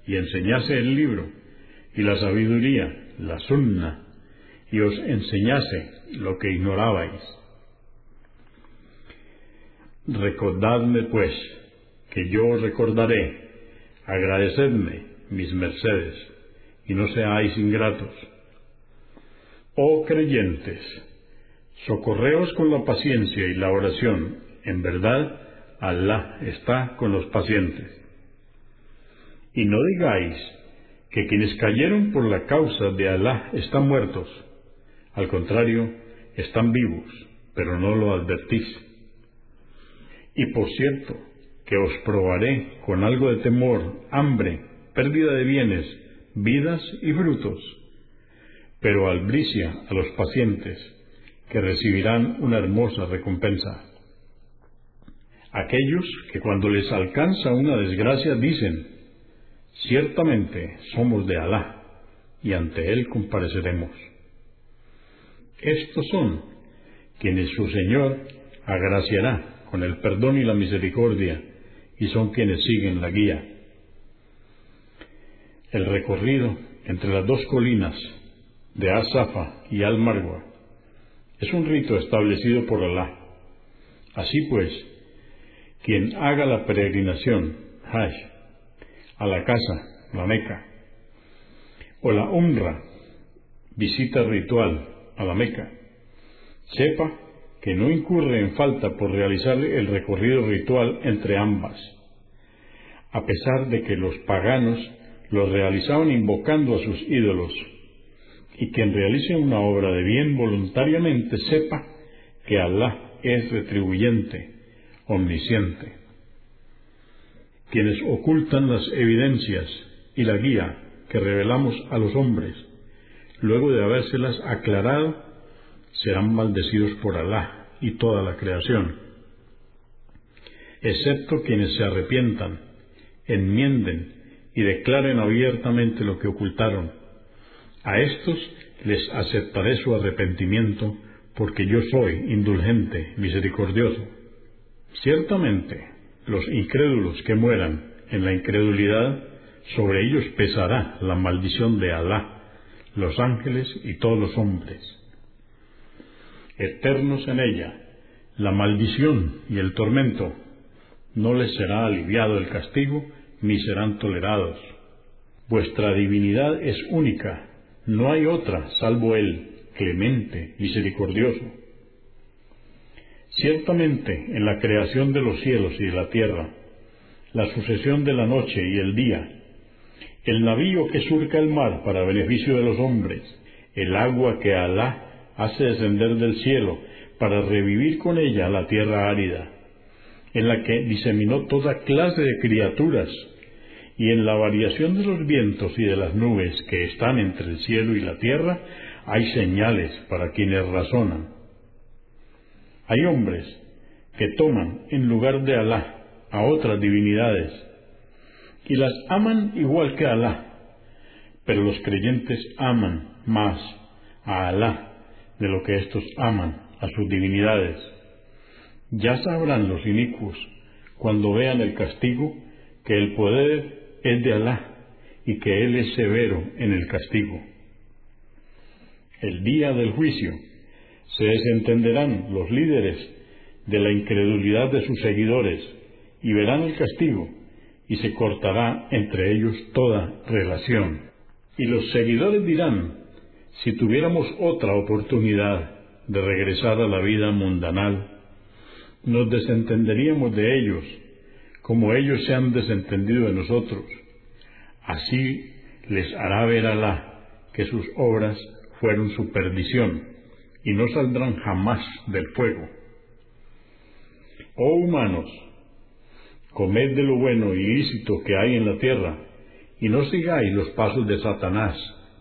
y enseñase el libro y la sabiduría, la sunna, y os enseñase lo que ignorabais. Recordadme, pues, que yo os recordaré, agradecedme mis mercedes, y no seáis ingratos. Oh creyentes, socorreos con la paciencia y la oración, en verdad, Alá está con los pacientes. Y no digáis que quienes cayeron por la causa de Alá están muertos. Al contrario, están vivos, pero no lo advertís. Y por cierto, que os probaré con algo de temor, hambre, pérdida de bienes, vidas y frutos, pero albricia a los pacientes, que recibirán una hermosa recompensa. Aquellos que cuando les alcanza una desgracia dicen, Ciertamente somos de Alá y ante Él compareceremos. Estos son quienes su Señor agraciará con el perdón y la misericordia y son quienes siguen la guía. El recorrido entre las dos colinas de Asafa y Al-Marwa es un rito establecido por Alá. Así pues, quien haga la peregrinación, Hajj, a la casa, la Meca, o la Umra, visita ritual a la Meca, sepa que no incurre en falta por realizar el recorrido ritual entre ambas, a pesar de que los paganos lo realizaban invocando a sus ídolos, y quien realice una obra de bien voluntariamente sepa que Alá es retribuyente, omnisciente quienes ocultan las evidencias y la guía que revelamos a los hombres, luego de habérselas aclarado, serán maldecidos por Alá y toda la creación, excepto quienes se arrepientan, enmienden y declaren abiertamente lo que ocultaron. A estos les aceptaré su arrepentimiento, porque yo soy indulgente, misericordioso. Ciertamente, los incrédulos que mueran en la incredulidad, sobre ellos pesará la maldición de Alá, los ángeles y todos los hombres. Eternos en ella, la maldición y el tormento, no les será aliviado el castigo, ni serán tolerados. Vuestra divinidad es única, no hay otra salvo Él, clemente, misericordioso. Ciertamente, en la creación de los cielos y de la tierra, la sucesión de la noche y el día, el navío que surca el mar para beneficio de los hombres, el agua que Alá hace descender del cielo para revivir con ella la tierra árida, en la que diseminó toda clase de criaturas, y en la variación de los vientos y de las nubes que están entre el cielo y la tierra, hay señales para quienes razonan. Hay hombres que toman en lugar de Alá a otras divinidades y las aman igual que Alá, pero los creyentes aman más a Alá de lo que estos aman a sus divinidades. Ya sabrán los inicuos, cuando vean el castigo, que el poder es de Alá y que Él es severo en el castigo. El día del juicio se desentenderán los líderes de la incredulidad de sus seguidores y verán el castigo y se cortará entre ellos toda relación. Y los seguidores dirán, si tuviéramos otra oportunidad de regresar a la vida mundanal, nos desentenderíamos de ellos, como ellos se han desentendido de nosotros. Así les hará ver Alá que sus obras fueron su perdición y no saldrán jamás del fuego. Oh humanos, comed de lo bueno y lícito que hay en la tierra, y no sigáis los pasos de Satanás,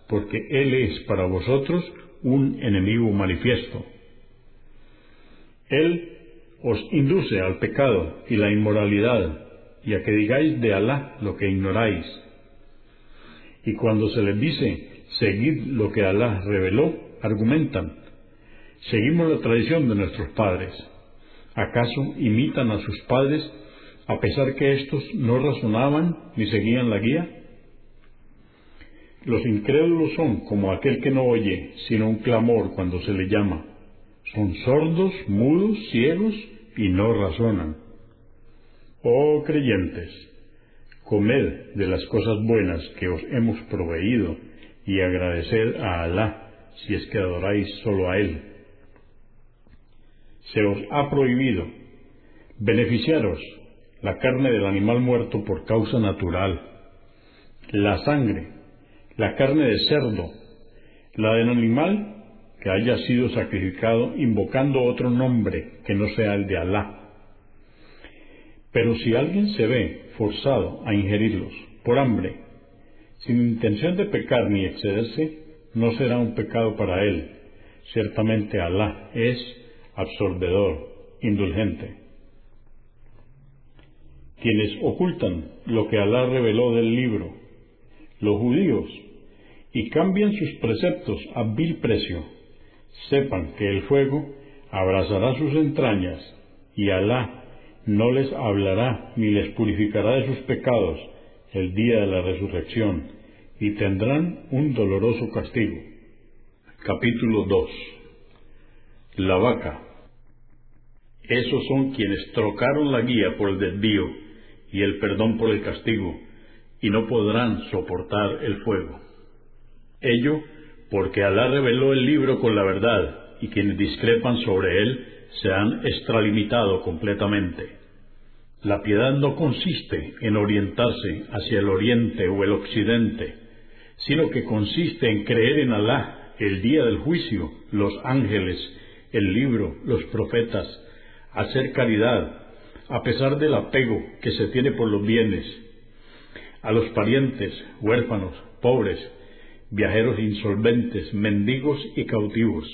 porque él es para vosotros un enemigo manifiesto. Él os induce al pecado y la inmoralidad, y a que digáis de Alá lo que ignoráis. Y cuando se les dice, seguid lo que Alá reveló, argumentan, seguimos la tradición de nuestros padres. ¿Acaso imitan a sus padres a pesar que éstos no razonaban ni seguían la guía? Los incrédulos son como aquel que no oye, sino un clamor cuando se le llama. Son sordos, mudos, ciegos y no razonan. Oh creyentes, comed de las cosas buenas que os hemos proveído y agradeced a Alá si es que adoráis solo a Él. Se os ha prohibido beneficiaros la carne del animal muerto por causa natural, la sangre, la carne de cerdo, la del animal que haya sido sacrificado invocando otro nombre que no sea el de Alá. Pero si alguien se ve forzado a ingerirlos por hambre, sin intención de pecar ni excederse, no será un pecado para él. Ciertamente Alá es absorbedor, indulgente. Quienes ocultan lo que Alá reveló del libro, los judíos, y cambian sus preceptos a vil precio, sepan que el fuego abrazará sus entrañas y Alá no les hablará ni les purificará de sus pecados el día de la resurrección y tendrán un doloroso castigo. Capítulo 2 La vaca. Esos son quienes trocaron la guía por el desvío y el perdón por el castigo, y no podrán soportar el fuego. Ello porque Alá reveló el libro con la verdad, y quienes discrepan sobre él se han extralimitado completamente. La piedad no consiste en orientarse hacia el oriente o el occidente, sino que consiste en creer en Alá, el día del juicio, los ángeles, el libro, los profetas, hacer caridad, a pesar del apego que se tiene por los bienes, a los parientes, huérfanos, pobres, viajeros insolventes, mendigos y cautivos,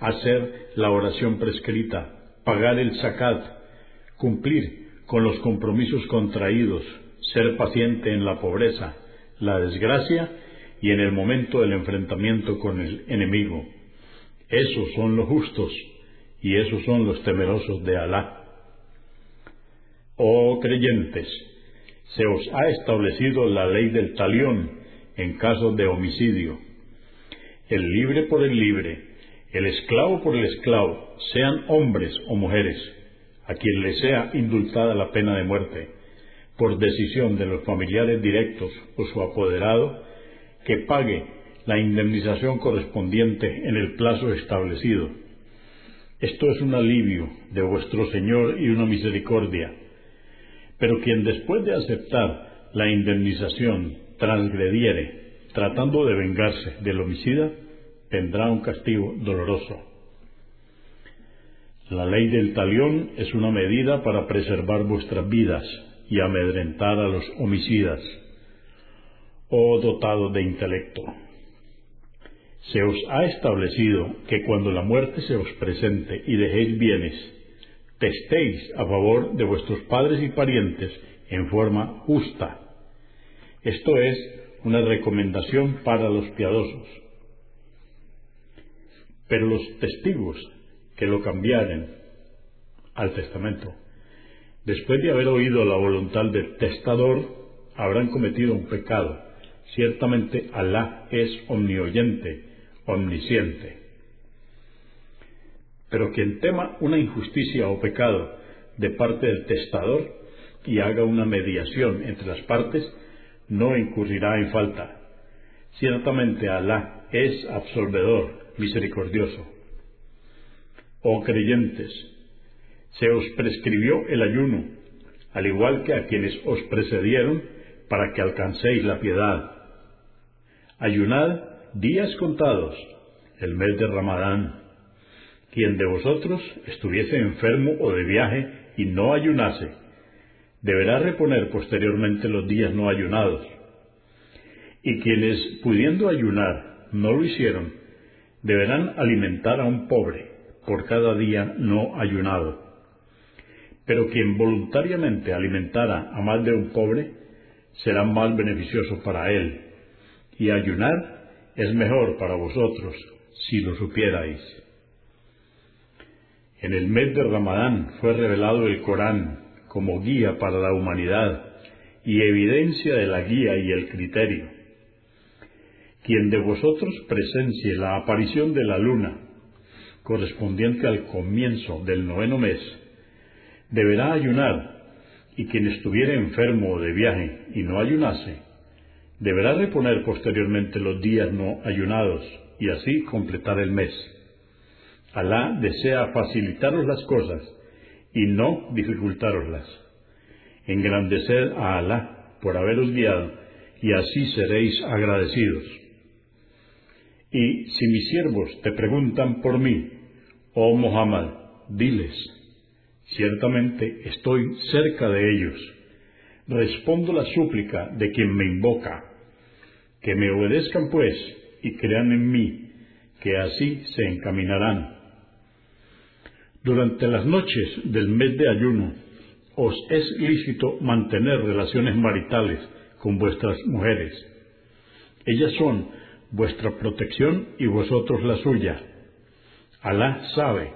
hacer la oración prescrita, pagar el zakat, cumplir con los compromisos contraídos, ser paciente en la pobreza, la desgracia y en el momento del enfrentamiento con el enemigo. Esos son los justos y esos son los temerosos de Alá. Oh creyentes, se os ha establecido la ley del talión en caso de homicidio. El libre por el libre, el esclavo por el esclavo, sean hombres o mujeres, a quien le sea indultada la pena de muerte, por decisión de los familiares directos o su apoderado, que pague la indemnización correspondiente en el plazo establecido. Esto es un alivio de vuestro Señor y una misericordia pero quien después de aceptar la indemnización transgrediere, tratando de vengarse del homicida, tendrá un castigo doloroso. La ley del talión es una medida para preservar vuestras vidas y amedrentar a los homicidas. Oh dotado de intelecto, se os ha establecido que cuando la muerte se os presente y dejéis bienes, testéis a favor de vuestros padres y parientes en forma justa. Esto es una recomendación para los piadosos. Pero los testigos que lo cambiaren al testamento. Después de haber oído la voluntad del testador, habrán cometido un pecado. Ciertamente Alá es omnioyente, omnisciente. Pero quien tema una injusticia o pecado de parte del testador y haga una mediación entre las partes, no incurrirá en falta. Ciertamente Alá es absolvedor, misericordioso. Oh creyentes, se os prescribió el ayuno, al igual que a quienes os precedieron, para que alcancéis la piedad. Ayunad días contados, el mes de Ramadán. Quien de vosotros estuviese enfermo o de viaje y no ayunase, deberá reponer posteriormente los días no ayunados. Y quienes, pudiendo ayunar, no lo hicieron, deberán alimentar a un pobre por cada día no ayunado. Pero quien voluntariamente alimentara a más de un pobre, será más beneficioso para él. Y ayunar es mejor para vosotros, si lo supierais. En el mes de Ramadán fue revelado el Corán como guía para la humanidad y evidencia de la guía y el criterio. Quien de vosotros presencie la aparición de la luna, correspondiente al comienzo del noveno mes, deberá ayunar, y quien estuviere enfermo o de viaje y no ayunase, deberá reponer posteriormente los días no ayunados y así completar el mes. Alá desea facilitaros las cosas y no dificultaroslas. Engrandecer a Alá por haberos guiado y así seréis agradecidos. Y si mis siervos te preguntan por mí, oh Muhammad, diles, Ciertamente estoy cerca de ellos. Respondo la súplica de quien me invoca. Que me obedezcan pues y crean en mí, que así se encaminarán. Durante las noches del mes de ayuno, os es lícito mantener relaciones maritales con vuestras mujeres. Ellas son vuestra protección y vosotros la suya. Alá sabe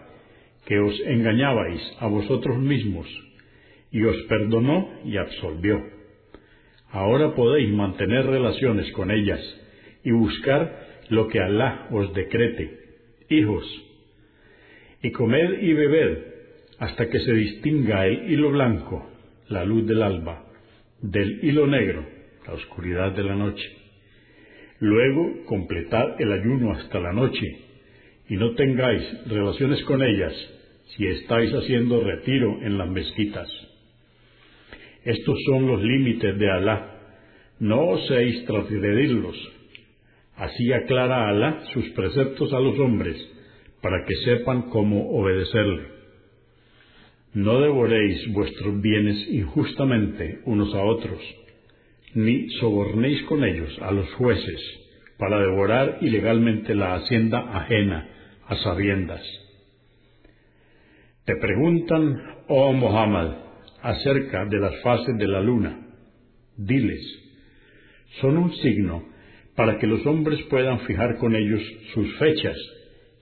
que os engañabais a vosotros mismos, y os perdonó y absolvió. Ahora podéis mantener relaciones con ellas y buscar lo que Alá os decrete. Hijos, y comed y bebed hasta que se distinga el hilo blanco, la luz del alba, del hilo negro, la oscuridad de la noche. Luego completad el ayuno hasta la noche y no tengáis relaciones con ellas si estáis haciendo retiro en las mezquitas. Estos son los límites de Alá. No oséis transgredirlos. Así aclara Alá sus preceptos a los hombres, para que sepan cómo obedecerle. No devoréis vuestros bienes injustamente unos a otros, ni sobornéis con ellos a los jueces, para devorar ilegalmente la hacienda ajena a sabiendas te preguntan, oh Muhammad, acerca de las fases de la luna. Diles, son un signo para que los hombres puedan fijar con ellos sus fechas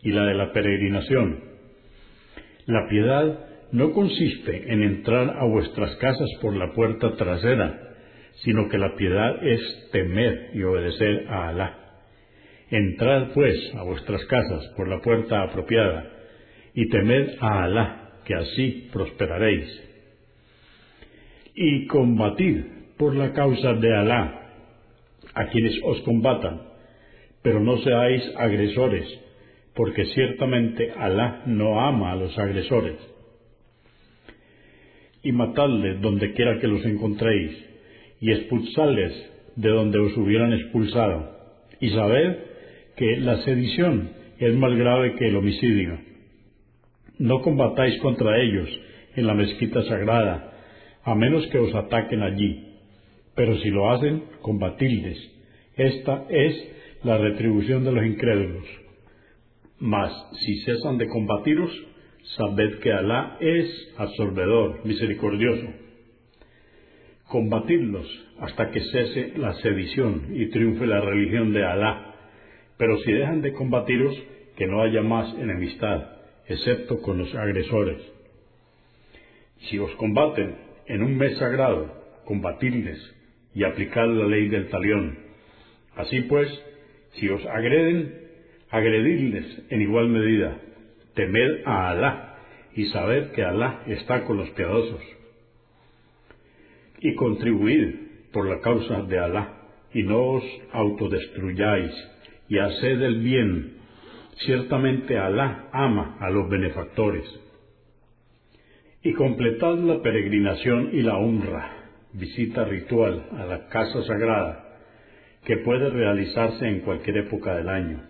y la de la peregrinación. La piedad no consiste en entrar a vuestras casas por la puerta trasera, sino que la piedad es temer y obedecer a Alá. Entrad pues a vuestras casas por la puerta apropiada y temed a Alá, que así prosperaréis. Y combatid por la causa de Alá a quienes os combatan, pero no seáis agresores, porque ciertamente Alá no ama a los agresores. Y matadles donde quiera que los encontréis, y expulsadles de donde os hubieran expulsado, y sabed que la sedición es más grave que el homicidio no combatáis contra ellos en la mezquita sagrada, a menos que os ataquen allí. Pero si lo hacen, combatidles. Esta es la retribución de los incrédulos. Mas si cesan de combatiros, sabed que Alá es absorbedor, misericordioso. Combatidlos hasta que cese la sedición y triunfe la religión de Alá. Pero si dejan de combatiros, que no haya más enemistad excepto con los agresores. Si os combaten en un mes sagrado, combatidles y aplicad la ley del talión. Así pues, si os agreden, agredidles en igual medida. Temed a Alá y sabed que Alá está con los piadosos. Y contribuid por la causa de Alá, y no os autodestruyáis, y haced el bien. Ciertamente Alá ama a los benefactores. Y completad la peregrinación y la honra, visita ritual a la casa sagrada, que puede realizarse en cualquier época del año.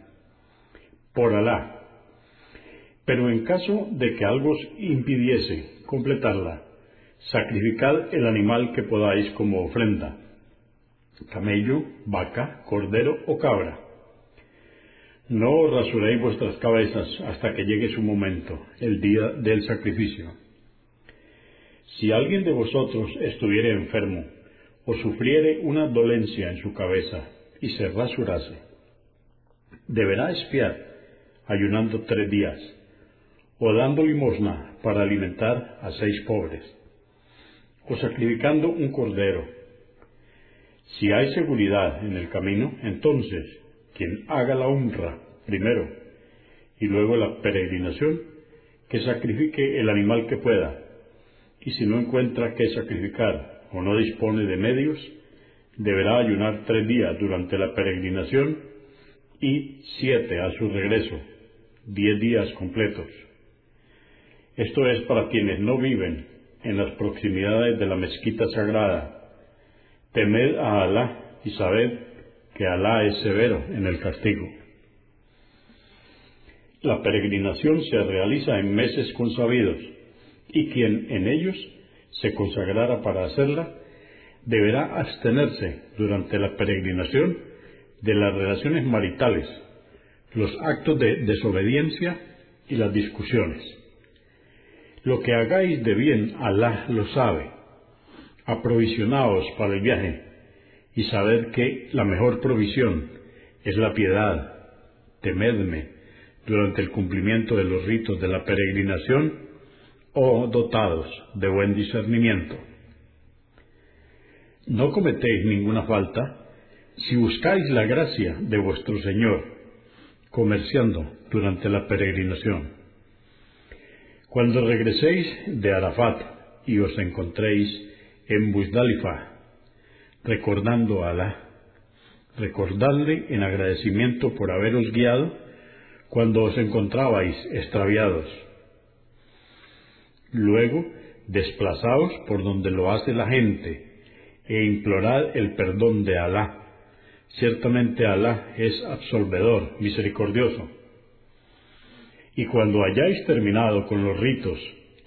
Por Alá. Pero en caso de que algo os impidiese completarla, sacrificad el animal que podáis como ofrenda, camello, vaca, cordero o cabra. No rasuréis vuestras cabezas hasta que llegue su momento, el día del sacrificio. Si alguien de vosotros estuviere enfermo o sufriere una dolencia en su cabeza y se rasurase, deberá espiar ayunando tres días o dando limosna para alimentar a seis pobres o sacrificando un cordero. Si hay seguridad en el camino, entonces quien haga la honra primero y luego la peregrinación, que sacrifique el animal que pueda, y si no encuentra qué sacrificar o no dispone de medios, deberá ayunar tres días durante la peregrinación y siete a su regreso, diez días completos. Esto es para quienes no viven en las proximidades de la mezquita sagrada. Temed a Alá y sabed que Alá es severo en el castigo. La peregrinación se realiza en meses consabidos y quien en ellos se consagrara para hacerla deberá abstenerse durante la peregrinación de las relaciones maritales, los actos de desobediencia y las discusiones. Lo que hagáis de bien, Alá lo sabe. Aprovisionaos para el viaje y sabed que la mejor provisión es la piedad. Temedme durante el cumplimiento de los ritos de la peregrinación o dotados de buen discernimiento. No cometéis ninguna falta si buscáis la gracia de vuestro Señor, comerciando durante la peregrinación. Cuando regreséis de Arafat y os encontréis en Busdalifa, recordando a Alá, recordadle en agradecimiento por haberos guiado cuando os encontrabais extraviados. Luego, desplazaos por donde lo hace la gente e implorad el perdón de Alá. Ciertamente Alá es absolvedor, misericordioso. Y cuando hayáis terminado con los ritos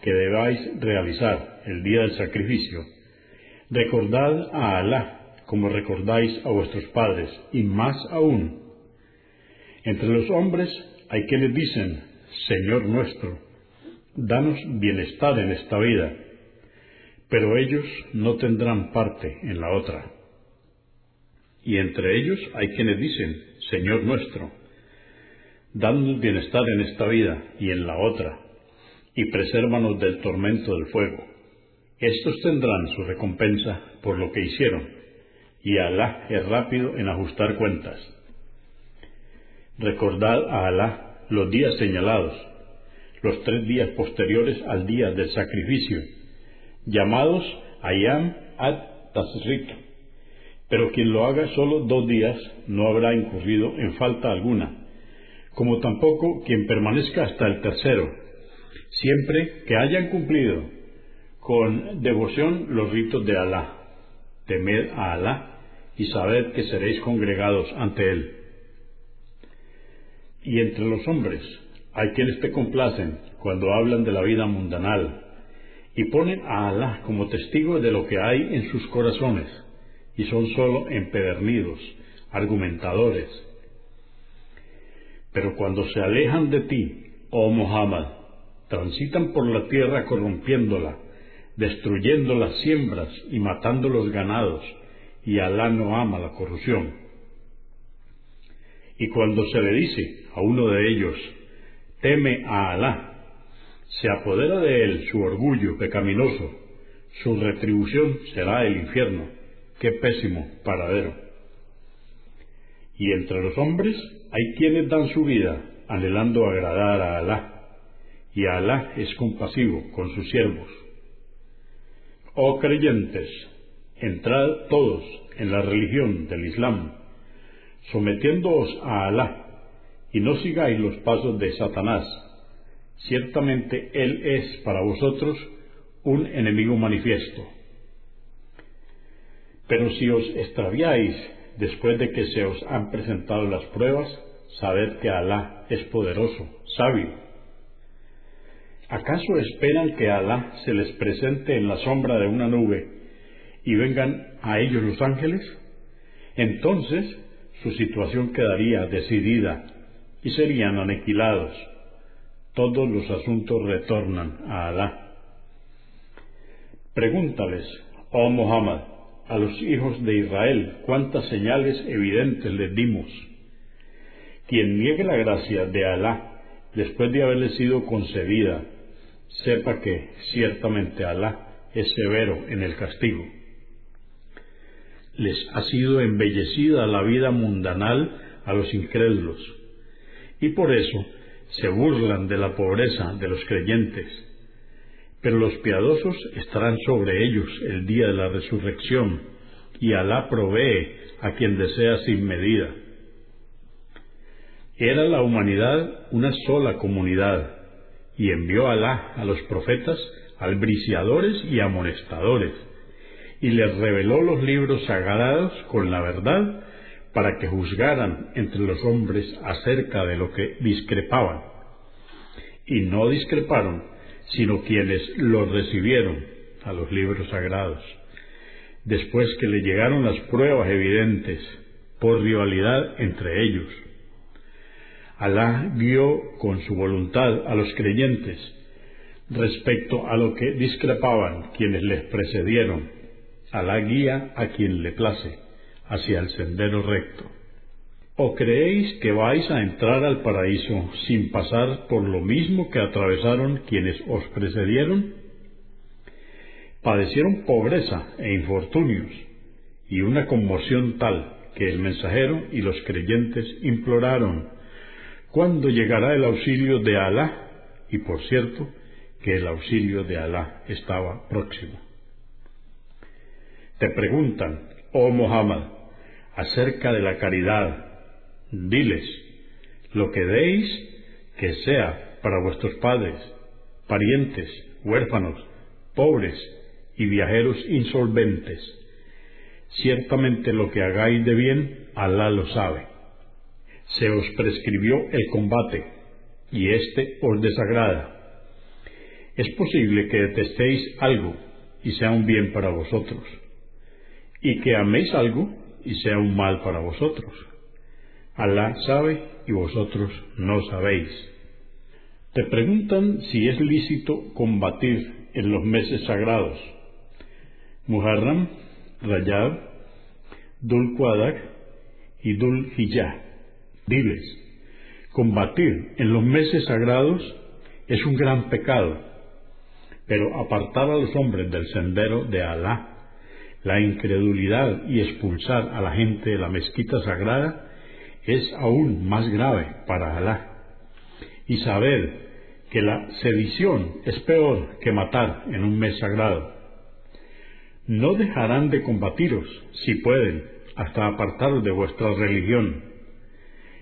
que debáis realizar el día del sacrificio, recordad a Alá como recordáis a vuestros padres, y más aún. Entre los hombres hay quienes dicen, Señor nuestro, danos bienestar en esta vida, pero ellos no tendrán parte en la otra. Y entre ellos hay quienes dicen, Señor nuestro, danos bienestar en esta vida y en la otra, y presérvanos del tormento del fuego. Estos tendrán su recompensa por lo que hicieron, y Alá es rápido en ajustar cuentas. Recordad a Alá los días señalados, los tres días posteriores al día del sacrificio, llamados Ayam at Tasrik. Pero quien lo haga solo dos días no habrá incurrido en falta alguna como tampoco quien permanezca hasta el tercero, siempre que hayan cumplido con devoción los ritos de Alá. Temed a Alá y sabed que seréis congregados ante Él. Y entre los hombres hay quienes te complacen cuando hablan de la vida mundanal y ponen a Alá como testigo de lo que hay en sus corazones y son sólo empedernidos, argumentadores, pero cuando se alejan de ti, oh Muhammad, transitan por la tierra corrompiéndola, destruyendo las siembras y matando los ganados, y Alá no ama la corrupción. Y cuando se le dice a uno de ellos, teme a Alá se apodera de él su orgullo pecaminoso, su retribución será el infierno. Qué pésimo paradero. Y entre los hombres hay quienes dan su vida anhelando agradar a Alá, y Alá es compasivo con sus siervos. Oh creyentes, entrad todos en la religión del Islam, sometiéndoos a Alá, y no sigáis los pasos de Satanás. Ciertamente Él es para vosotros un enemigo manifiesto. Pero si os extraviáis después de que se os han presentado las pruebas, sabed que Alá es poderoso, sabio. ¿Acaso esperan que Alá se les presente en la sombra de una nube y vengan a ellos los ángeles? Entonces su situación quedaría decidida y serían aniquilados. Todos los asuntos retornan a Alá. Pregúntales, oh Muhammad, a los hijos de Israel cuántas señales evidentes les dimos. Quien niegue la gracia de Alá después de haberle sido concedida, sepa que ciertamente Alá es severo en el castigo. Les ha sido embellecida la vida mundanal a los incrédulos, y por eso se burlan de la pobreza de los creyentes. Pero los piadosos estarán sobre ellos el día de la resurrección, y Alá provee a quien desea sin medida. Era la humanidad una sola comunidad, y envió Alá a los profetas albriciadores y amonestadores, y les reveló los libros sagrados con la verdad para que juzgaran entre los hombres acerca de lo que discrepaban. Y no discreparon, sino quienes los recibieron a los libros sagrados, después que le llegaron las pruebas evidentes por rivalidad entre ellos. Alá guió con su voluntad a los creyentes respecto a lo que discrepaban quienes les precedieron. Alá guía a quien le place hacia el sendero recto. ¿O creéis que vais a entrar al paraíso sin pasar por lo mismo que atravesaron quienes os precedieron? Padecieron pobreza e infortunios y una conmoción tal que el mensajero y los creyentes imploraron, ¿cuándo llegará el auxilio de Alá? Y por cierto, que el auxilio de Alá estaba próximo. Te preguntan, oh Muhammad, acerca de la caridad. Diles, lo que deis, que sea para vuestros padres, parientes, huérfanos, pobres y viajeros insolventes. Ciertamente lo que hagáis de bien, Alá lo sabe. Se os prescribió el combate, y éste os desagrada. Es posible que detestéis algo y sea un bien para vosotros, y que améis algo y sea un mal para vosotros. Alá sabe y vosotros no sabéis. Te preguntan si es lícito combatir en los meses sagrados. Muharram, Rayab, Dul Qadak y Dul Hijjah. Diles, combatir en los meses sagrados es un gran pecado, pero apartar a los hombres del sendero de Alá la incredulidad y expulsar a la gente de la mezquita sagrada es aún más grave para Alá. Y saber que la sedición es peor que matar en un mes sagrado. No dejarán de combatiros, si pueden, hasta apartaros de vuestra religión.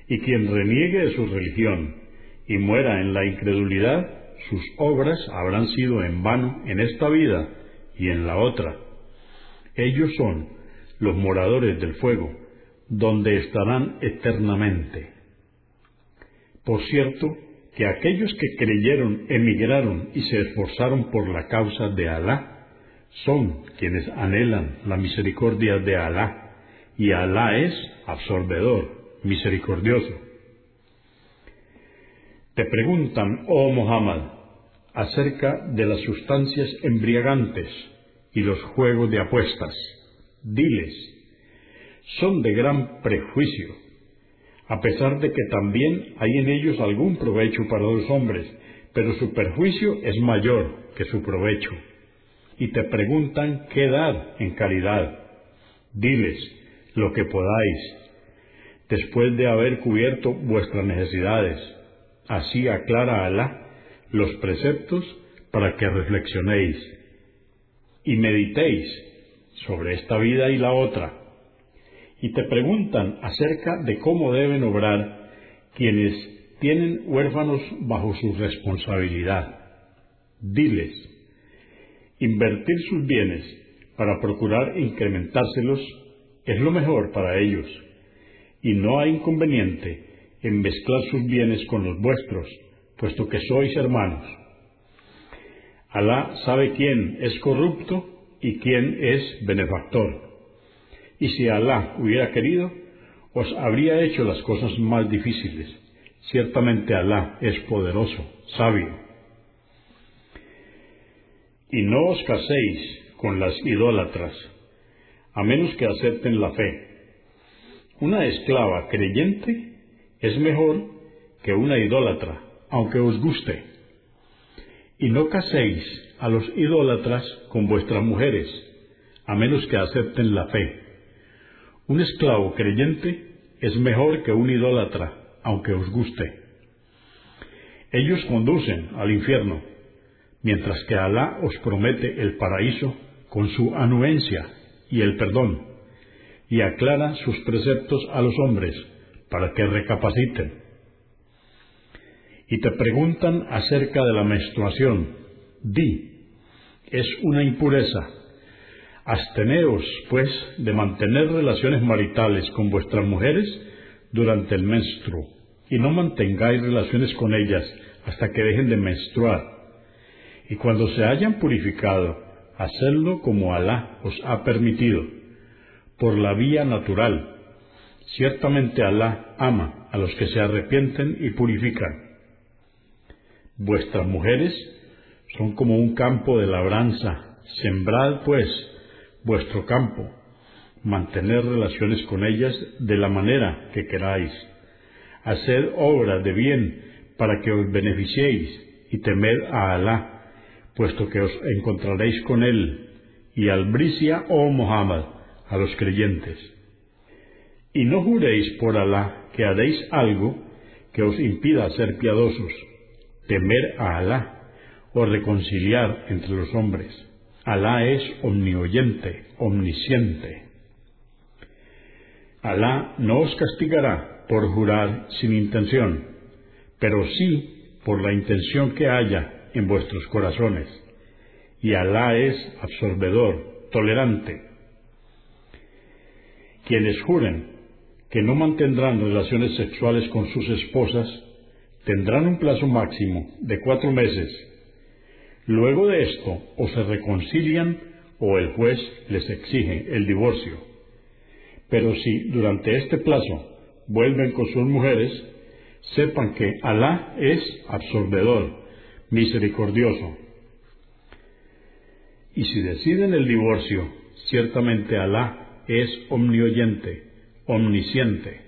Y quien reniegue de su religión y muera en la incredulidad, sus obras habrán sido en vano en esta vida y en la otra ellos son los moradores del fuego, donde estarán eternamente. Por cierto, que aquellos que creyeron, emigraron y se esforzaron por la causa de Alá, son quienes anhelan la misericordia de Alá, y Alá es absorbedor, misericordioso. Te preguntan, oh Muhammad, acerca de las sustancias embriagantes, y los juegos de apuestas. Diles, son de gran prejuicio, a pesar de que también hay en ellos algún provecho para los hombres, pero su perjuicio es mayor que su provecho. Y te preguntan qué dar en caridad. Diles lo que podáis, después de haber cubierto vuestras necesidades. Así aclara Alá los preceptos para que reflexionéis y meditéis sobre esta vida y la otra. Y te preguntan acerca de cómo deben obrar quienes tienen huérfanos bajo su responsabilidad. Diles, invertir sus bienes para procurar incrementárselos es lo mejor para ellos, y no hay inconveniente en mezclar sus bienes con los vuestros, puesto que sois hermanos. Alá sabe quién es corrupto y quién es benefactor. Y si Alá hubiera querido, os habría hecho las cosas más difíciles Ciertamente Alá es poderoso, sabio. Y no os caséis con las idólatras, a menos que acepten la fe. Una esclava creyente es mejor que una idólatra, aunque os guste. Y no caséis a los idólatras con vuestras mujeres, a menos que acepten la fe. Un esclavo creyente es mejor que un idólatra, aunque os guste. Ellos conducen al infierno, mientras que Alá os promete el paraíso con su anuencia y el perdón, y aclara sus preceptos a los hombres para que recapaciten. Y te preguntan acerca de la menstruación. Di, es una impureza. Absteneos, pues, de mantener relaciones maritales con vuestras mujeres durante el menstruo y no mantengáis relaciones con ellas hasta que dejen de menstruar. Y cuando se hayan purificado, hacedlo como Alá os ha permitido, por la vía natural. Ciertamente Alá ama a los que se arrepienten y purifican. Vuestras mujeres son como un campo de labranza. Sembrad, pues, vuestro campo. Mantener relaciones con ellas de la manera que queráis haced obra de bien para que os beneficiéis y temed a Alá, puesto que os encontraréis con él, y al Brisia, oh Muhammad, a los creyentes. Y no juréis por Alá que haréis algo que os impida ser piadosos, temer a Alá o reconciliar entre los hombres. Alá es omnioyente, omnisciente. Alá no os castigará por jurar sin intención, pero sí por la intención que haya en vuestros corazones. Y Alá es absorbedor, tolerante. Quienes juren que no mantendrán relaciones sexuales con sus esposas tendrán un plazo máximo de cuatro meses. Luego de esto, o se reconcilian o el juez les exige el divorcio. Pero si durante este plazo vuelven con sus mujeres, sepan que Alá es absorbedor, misericordioso. Y si deciden el divorcio, ciertamente Alá es omnioyente, omnisciente.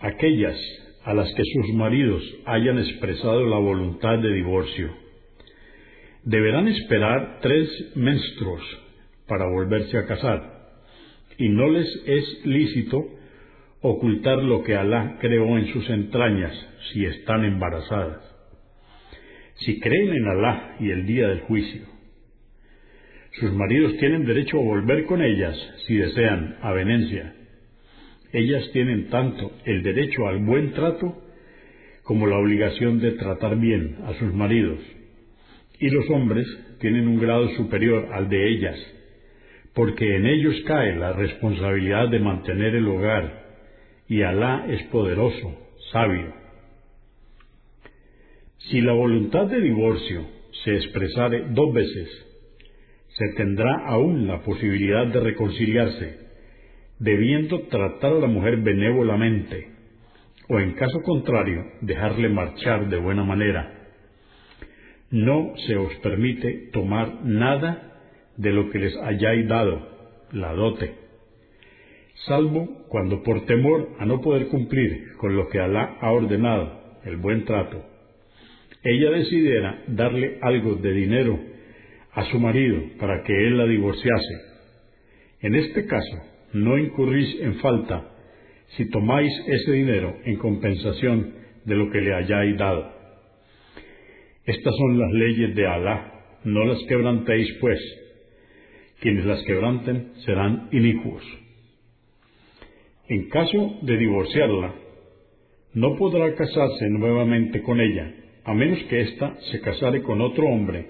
Aquellas a las que sus maridos hayan expresado la voluntad de divorcio, deberán esperar tres menstruos para volverse a casar y no les es lícito ocultar lo que Alá creó en sus entrañas si están embarazadas, si creen en Alá y el día del juicio. Sus maridos tienen derecho a volver con ellas si desean avenencia. Ellas tienen tanto el derecho al buen trato como la obligación de tratar bien a sus maridos. Y los hombres tienen un grado superior al de ellas porque en ellos cae la responsabilidad de mantener el hogar, y Alá es poderoso, sabio. Si la voluntad de divorcio se expresare dos veces, se tendrá aún la posibilidad de reconciliarse, debiendo tratar a la mujer benévolamente, o en caso contrario, dejarle marchar de buena manera. No se os permite tomar nada de lo que les hayáis dado, la dote, salvo cuando por temor a no poder cumplir con lo que Alá ha ordenado, el buen trato, ella decidiera darle algo de dinero a su marido para que él la divorciase, en este caso no incurrís en falta si tomáis ese dinero en compensación de lo que le hayáis dado. Estas son las leyes de Alá, no las quebrantéis pues. Quienes las quebranten serán inicuos. En caso de divorciarla, no podrá casarse nuevamente con ella, a menos que ésta se casare con otro hombre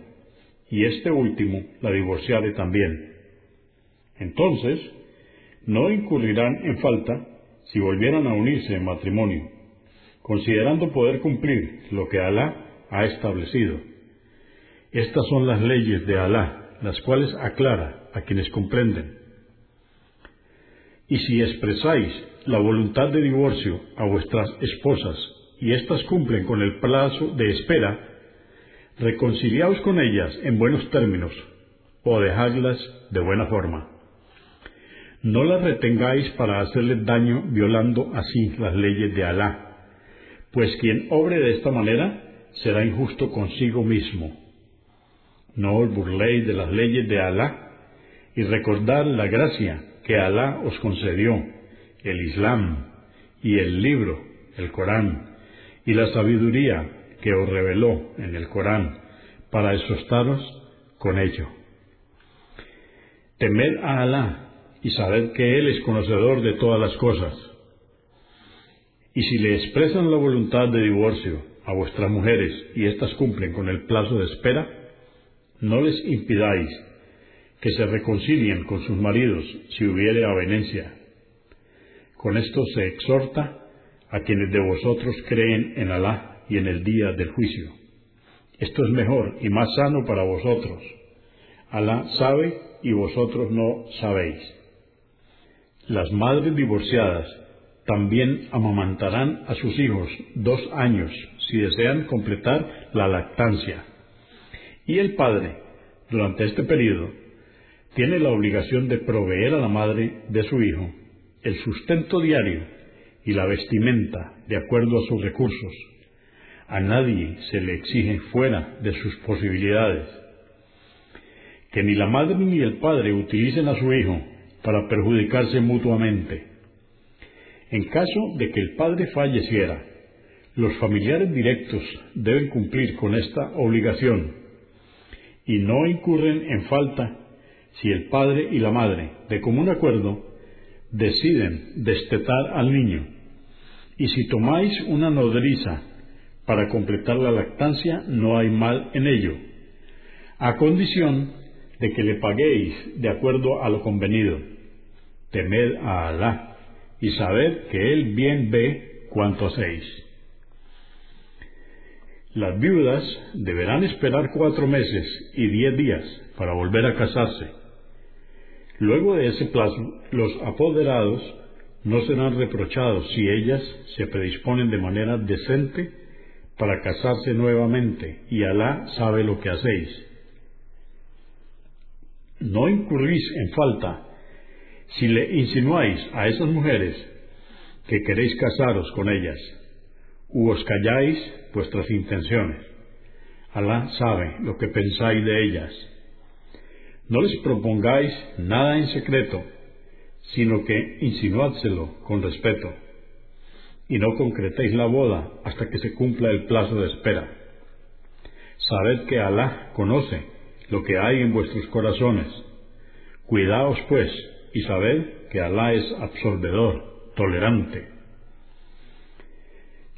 y este último la divorciare también. Entonces, no incurrirán en falta si volvieran a unirse en matrimonio, considerando poder cumplir lo que Alá ha establecido. Estas son las leyes de Alá, las cuales aclara a quienes comprenden. Y si expresáis la voluntad de divorcio a vuestras esposas y éstas cumplen con el plazo de espera, reconciliaos con ellas en buenos términos o dejadlas de buena forma. No las retengáis para hacerles daño violando así las leyes de Alá, pues quien obre de esta manera será injusto consigo mismo. No os burléis de las leyes de Alá y recordad la gracia que Alá os concedió, el Islam y el libro, el Corán, y la sabiduría que os reveló en el Corán para exhortaros con ello. Temed a Alá y sabed que Él es conocedor de todas las cosas. Y si le expresan la voluntad de divorcio a vuestras mujeres y éstas cumplen con el plazo de espera, no les impidáis que se reconcilien con sus maridos si hubiere avenencia. Con esto se exhorta a quienes de vosotros creen en Alá y en el día del juicio. Esto es mejor y más sano para vosotros. Alá sabe y vosotros no sabéis. Las madres divorciadas también amamantarán a sus hijos dos años si desean completar la lactancia. Y el padre, durante este periodo, tiene la obligación de proveer a la madre de su hijo el sustento diario y la vestimenta de acuerdo a sus recursos. A nadie se le exige fuera de sus posibilidades. Que ni la madre ni el padre utilicen a su hijo para perjudicarse mutuamente. En caso de que el padre falleciera, los familiares directos deben cumplir con esta obligación y no incurren en falta si el padre y la madre, de común acuerdo, deciden destetar al niño. Y si tomáis una nodriza para completar la lactancia, no hay mal en ello, a condición de que le paguéis de acuerdo a lo convenido. Temed a Alá y sabed que Él bien ve cuanto hacéis. Las viudas deberán esperar cuatro meses y diez días para volver a casarse. Luego de ese plazo, los apoderados no serán reprochados si ellas se predisponen de manera decente para casarse nuevamente, y Alá sabe lo que hacéis. No incurrís en falta si le insinuáis a esas mujeres que queréis casaros con ellas, u os calláis vuestras intenciones. Alá sabe lo que pensáis de ellas. No les propongáis nada en secreto, sino que insinuádselo con respeto, y no concretéis la boda hasta que se cumpla el plazo de espera. Sabed que Alá conoce lo que hay en vuestros corazones. Cuidaos, pues, y sabed que Alá es absolvedor, tolerante.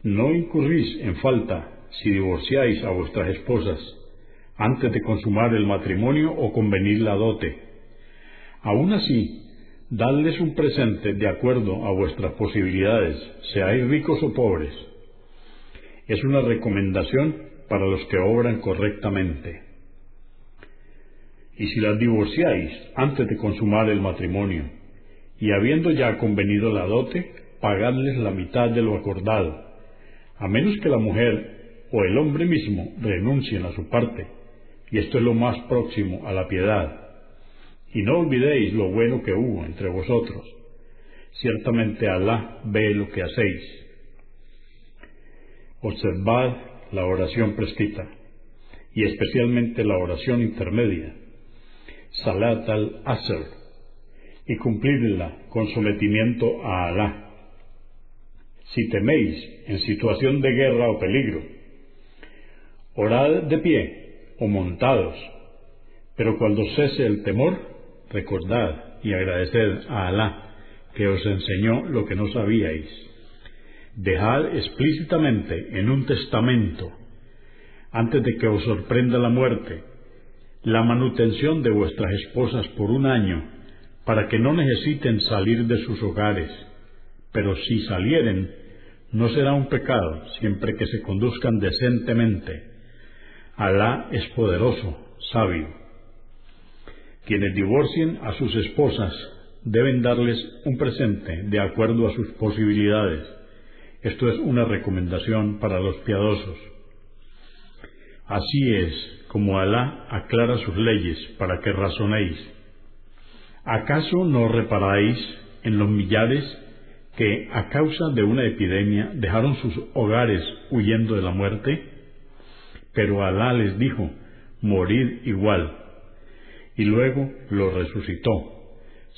No incurrís en falta si divorciáis a vuestras esposas antes de consumar el matrimonio o convenir la dote. Aún así, dadles un presente de acuerdo a vuestras posibilidades, seáis ricos o pobres. Es una recomendación para los que obran correctamente. Y si las divorciáis antes de consumar el matrimonio, y habiendo ya convenido la dote, pagadles la mitad de lo acordado, a menos que la mujer o el hombre mismo renuncien a su parte, y esto es lo más próximo a la piedad. Y no olvidéis lo bueno que hubo entre vosotros. Ciertamente Alá ve lo que hacéis. Observad la oración prescrita, y especialmente la oración intermedia, Salat al-Asr, y cumplidla con sometimiento a Alá. Si teméis en situación de guerra o peligro, orad de pie o montados, pero cuando cese el temor, recordad y agradeced a Alá que os enseñó lo que no sabíais. Dejad explícitamente en un testamento, antes de que os sorprenda la muerte, la manutención de vuestras esposas por un año, para que no necesiten salir de sus hogares, pero si salieren, no será un pecado siempre que se conduzcan decentemente. Alá es poderoso, sabio. Quienes divorcien a sus esposas deben darles un presente de acuerdo a sus posibilidades. Esto es una recomendación para los piadosos. Así es como Alá aclara sus leyes para que razonéis. ¿Acaso no reparáis en los millares que a causa de una epidemia dejaron sus hogares huyendo de la muerte? Pero Alá les dijo, morid igual. Y luego lo resucitó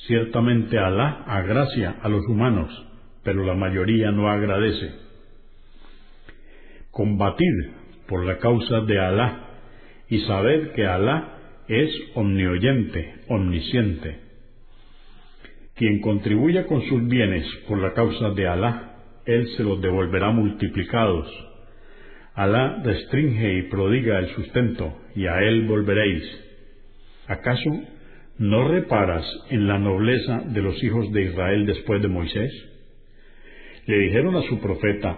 Ciertamente Alá agracia a los humanos, pero la mayoría no agradece. Combatid por la causa de Alá y sabed que Alá es omnioyente, omnisciente. Quien contribuya con sus bienes por la causa de Alá, Él se los devolverá multiplicados. Alá restringe y prodiga el sustento, y a Él volveréis. ¿Acaso ¿No reparas en la nobleza de los hijos de Israel después de Moisés? Le dijeron a su profeta,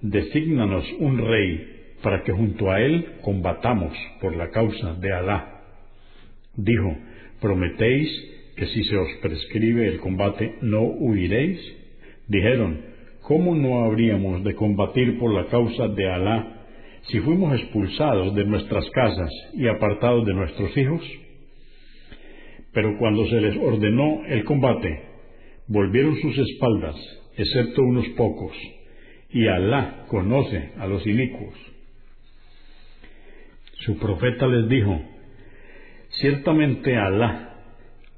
Desígnanos un rey para que junto a él combatamos por la causa de Alá. Dijo, ¿prometéis que si se os prescribe el combate no huiréis? Dijeron, ¿cómo no habríamos de combatir por la causa de Alá si fuimos expulsados de nuestras casas y apartados de nuestros hijos? Pero cuando se les ordenó el combate, volvieron sus espaldas, excepto unos pocos, y Alá conoce a los inicuos. Su profeta les dijo, ciertamente Alá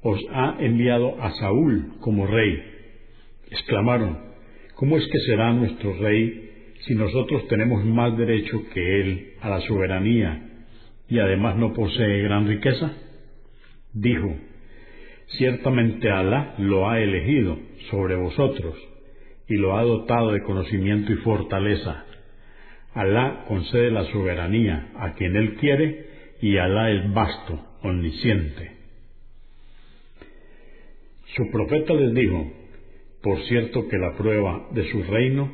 os ha enviado a Saúl como rey. Exclamaron, ¿cómo es que será nuestro rey si nosotros tenemos más derecho que él a la soberanía y además no posee gran riqueza? dijo, ciertamente Alá lo ha elegido sobre vosotros y lo ha dotado de conocimiento y fortaleza. Alá concede la soberanía a quien Él quiere y Alá es vasto, omnisciente. Su profeta les dijo, por cierto que la prueba de su reino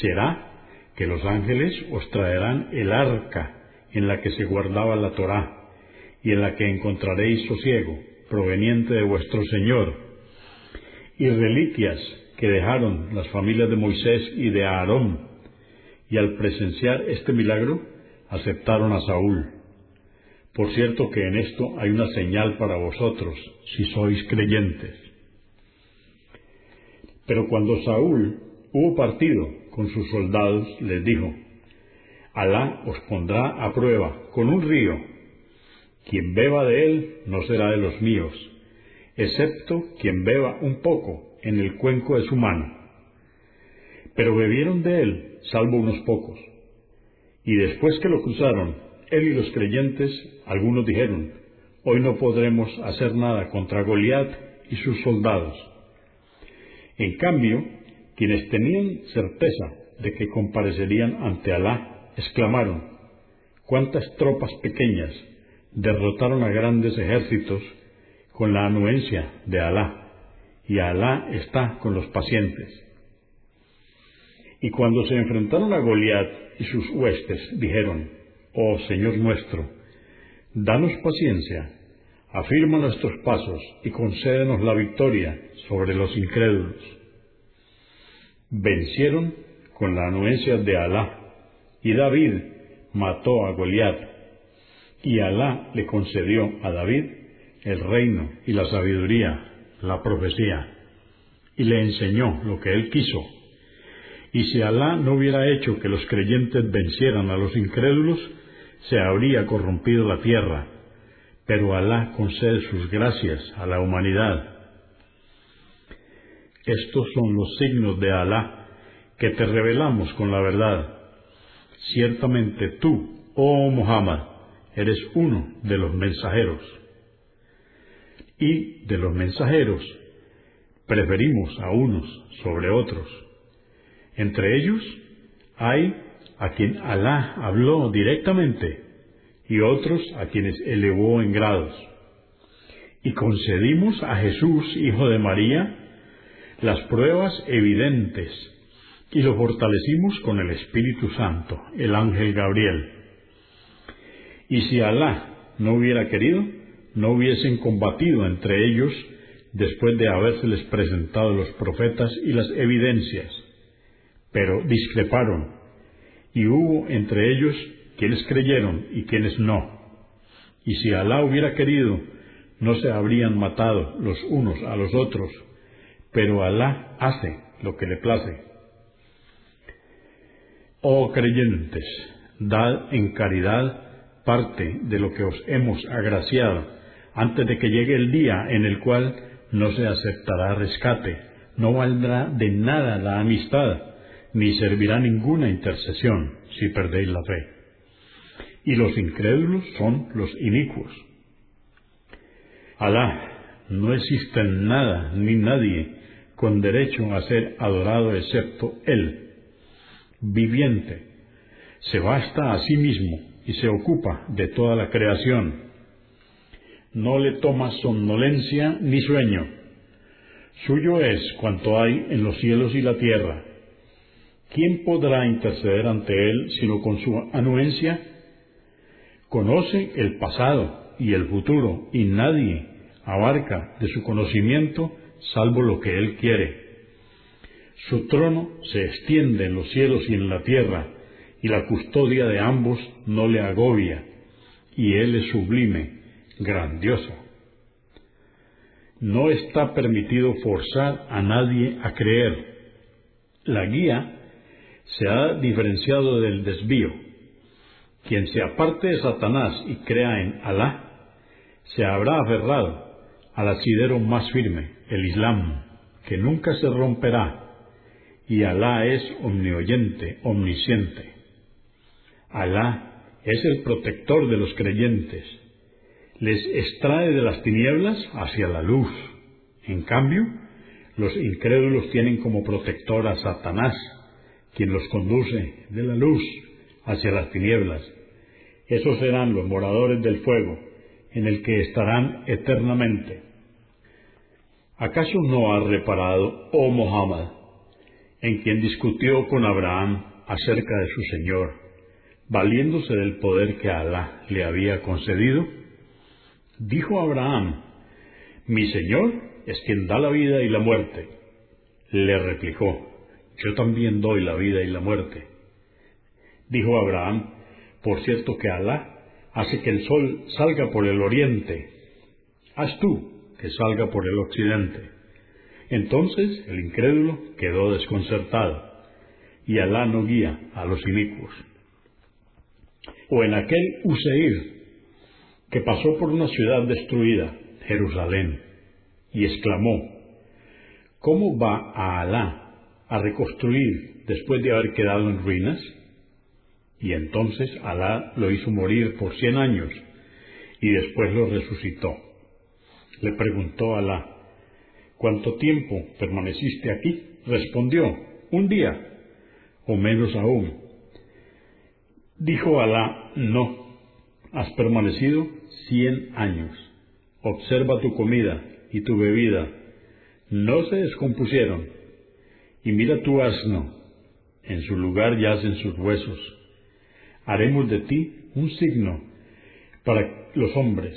será que los ángeles os traerán el arca en la que se guardaba la Torá y en la que encontraréis sosiego, proveniente de vuestro Señor, y reliquias que dejaron las familias de Moisés y de Aarón, y al presenciar este milagro aceptaron a Saúl. Por cierto que en esto hay una señal para vosotros, si sois creyentes. Pero cuando Saúl hubo partido con sus soldados, les dijo, Alá os pondrá a prueba con un río quien beba de él no será de los míos, excepto quien beba un poco en el cuenco de su mano. Pero bebieron de él, salvo unos pocos. Y después que lo cruzaron, él y los creyentes, algunos dijeron, hoy no podremos hacer nada contra Goliat y sus soldados. En cambio, quienes tenían certeza de que comparecerían ante Alá, exclamaron, ¿cuántas tropas pequeñas derrotaron a grandes ejércitos con la anuencia de Alá, y Alá está con los pacientes. Y cuando se enfrentaron a Goliat y sus huestes, dijeron, Oh Señor nuestro, danos paciencia, afirma nuestros pasos y concédenos la victoria sobre los incrédulos. Vencieron con la anuencia de Alá, y David mató a Goliat y Alá le concedió a David el reino y la sabiduría, la profecía, y le enseñó lo que él quiso. Y si Alá no hubiera hecho que los creyentes vencieran a los incrédulos, se habría corrompido la tierra, pero Alá concede sus gracias a la humanidad. Estos son los signos de Alá que te revelamos con la verdad. Ciertamente tú, oh Muhammad, eres uno de los mensajeros. Y de los mensajeros preferimos a unos sobre otros. Entre ellos hay a quien Alá habló directamente y otros a quienes elevó en grados. Y concedimos a Jesús, hijo de María, las pruebas evidentes y lo fortalecimos con el Espíritu Santo, el ángel Gabriel. Y si Alá no hubiera querido, no hubiesen combatido entre ellos después de habérseles presentado los profetas y las evidencias, pero discreparon, y hubo entre ellos quienes creyeron y quienes no. Y si Alá hubiera querido, no se habrían matado los unos a los otros, pero Alá hace lo que le place. Oh creyentes, dad en caridad parte de lo que os hemos agraciado, antes de que llegue el día en el cual no se aceptará rescate, no valdrá de nada la amistad, ni servirá ninguna intercesión si perdéis la fe. Y los incrédulos son los inicuos. Alá, no existe nada ni nadie con derecho a ser adorado excepto Él, viviente, se basta a sí mismo y se ocupa de toda la creación. No le toma somnolencia ni sueño. Suyo es cuanto hay en los cielos y la tierra. ¿Quién podrá interceder ante Él sino con su anuencia? Conoce el pasado y el futuro y nadie abarca de su conocimiento salvo lo que Él quiere. Su trono se extiende en los cielos y en la tierra, y la custodia de ambos no le agobia, y Él es sublime, grandioso. No está permitido forzar a nadie a creer. La guía se ha diferenciado del desvío. Quien se aparte de Satanás y crea en Alá, se habrá aferrado al asidero más firme, el Islam, que nunca se romperá, y Alá es omnioyente, omnisciente. Alá es el protector de los creyentes, les extrae de las tinieblas hacia la luz. En cambio, los incrédulos tienen como protector a Satanás, quien los conduce de la luz hacia las tinieblas. Esos serán los moradores del fuego, en el que estarán eternamente. ¿Acaso no has reparado, oh Muhammad, en quien discutió con Abraham acerca de su Señor, valiéndose del poder que Alá le había concedido? Dijo Abraham, Mi Señor es quien da la vida y la muerte. Le replicó, Yo también doy la vida y la muerte. Dijo Abraham, Por cierto que Alá hace que el sol salga por el oriente. Haz tú que salga por el occidente. Entonces el incrédulo quedó desconcertado, y Alá no guía a los inicuos. O en aquel Useir, que pasó por una ciudad destruida, Jerusalén, y exclamó, ¿Cómo va a Alá a reconstruir después de haber quedado en ruinas? Y entonces Alá lo hizo morir por cien años, y después lo resucitó. Le preguntó Alá, ¿Cuánto tiempo permaneciste aquí? Respondió, un día, o menos aún. Dijo Alá, no, has permanecido cien años. Observa tu comida y tu bebida, no se descompusieron. Y mira tu asno, en su lugar yacen sus huesos. Haremos de ti un signo para los hombres.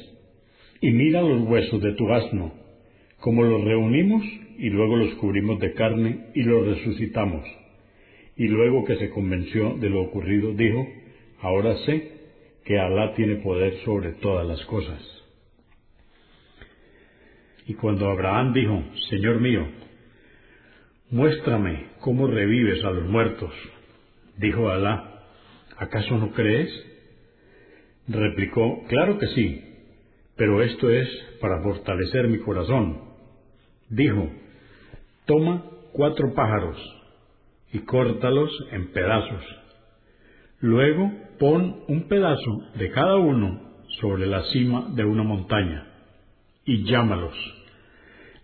Y mira los huesos de tu asno, como los reunimos y luego los cubrimos de carne y los resucitamos. Y luego que se convenció de lo ocurrido, dijo, ahora sé que Alá tiene poder sobre todas las cosas. Y cuando Abraham dijo, Señor mío, Muéstrame cómo revives a los muertos. Dijo Alá, ¿acaso no crees? Replicó, claro que sí, pero esto es para fortalecer mi corazón. Dijo, toma cuatro pájaros y córtalos en pedazos. Luego pon un pedazo de cada uno sobre la cima de una montaña y llámalos.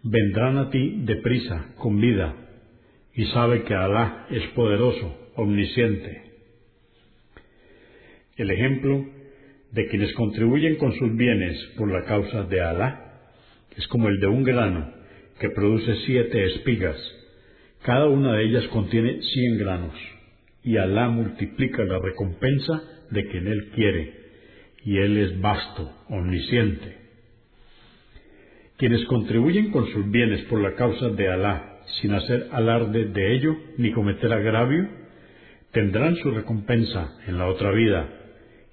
Vendrán a ti deprisa, con vida, y sabe que Alá es poderoso, omnisciente. El ejemplo de quienes contribuyen con sus bienes por la causa de Alá es como el de un grano que produce siete espigas. Cada una de ellas contiene cien granos, y Alá multiplica la recompensa de quien Él quiere, y Él es vasto, omnisciente. Quienes contribuyen con sus bienes por la causa de Alá, sin hacer alarde de ello ni cometer agravio, tendrán su recompensa en la otra vida,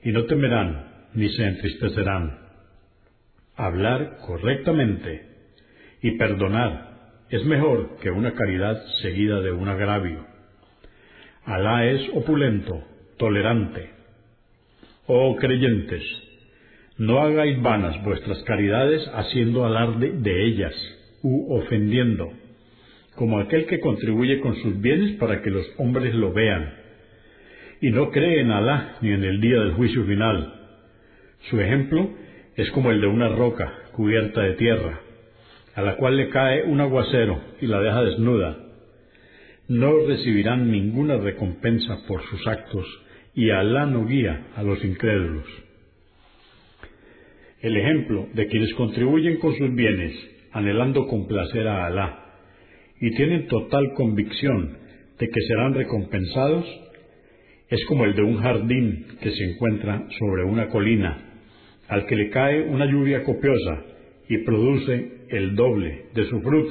y no temerán ni se entristecerán. Hablar correctamente y perdonar es mejor que una caridad seguida de un agravio. Alá es opulento, tolerante. Oh creyentes, no hagáis vanas vuestras caridades haciendo alarde de ellas u ofendiendo, como aquel que contribuye con sus bienes para que los hombres lo vean, y no cree en Alá ni en el día del juicio final. Su ejemplo es como el de una roca cubierta de tierra, a la cual le cae un aguacero y la deja desnuda. No recibirán ninguna recompensa por sus actos, y Alá no guía a los incrédulos. El ejemplo de quienes contribuyen con sus bienes, anhelando complacer a Alá, y tienen total convicción de que serán recompensados, es como el de un jardín que se encuentra sobre una colina, al que le cae una lluvia copiosa y produce el doble de su fruto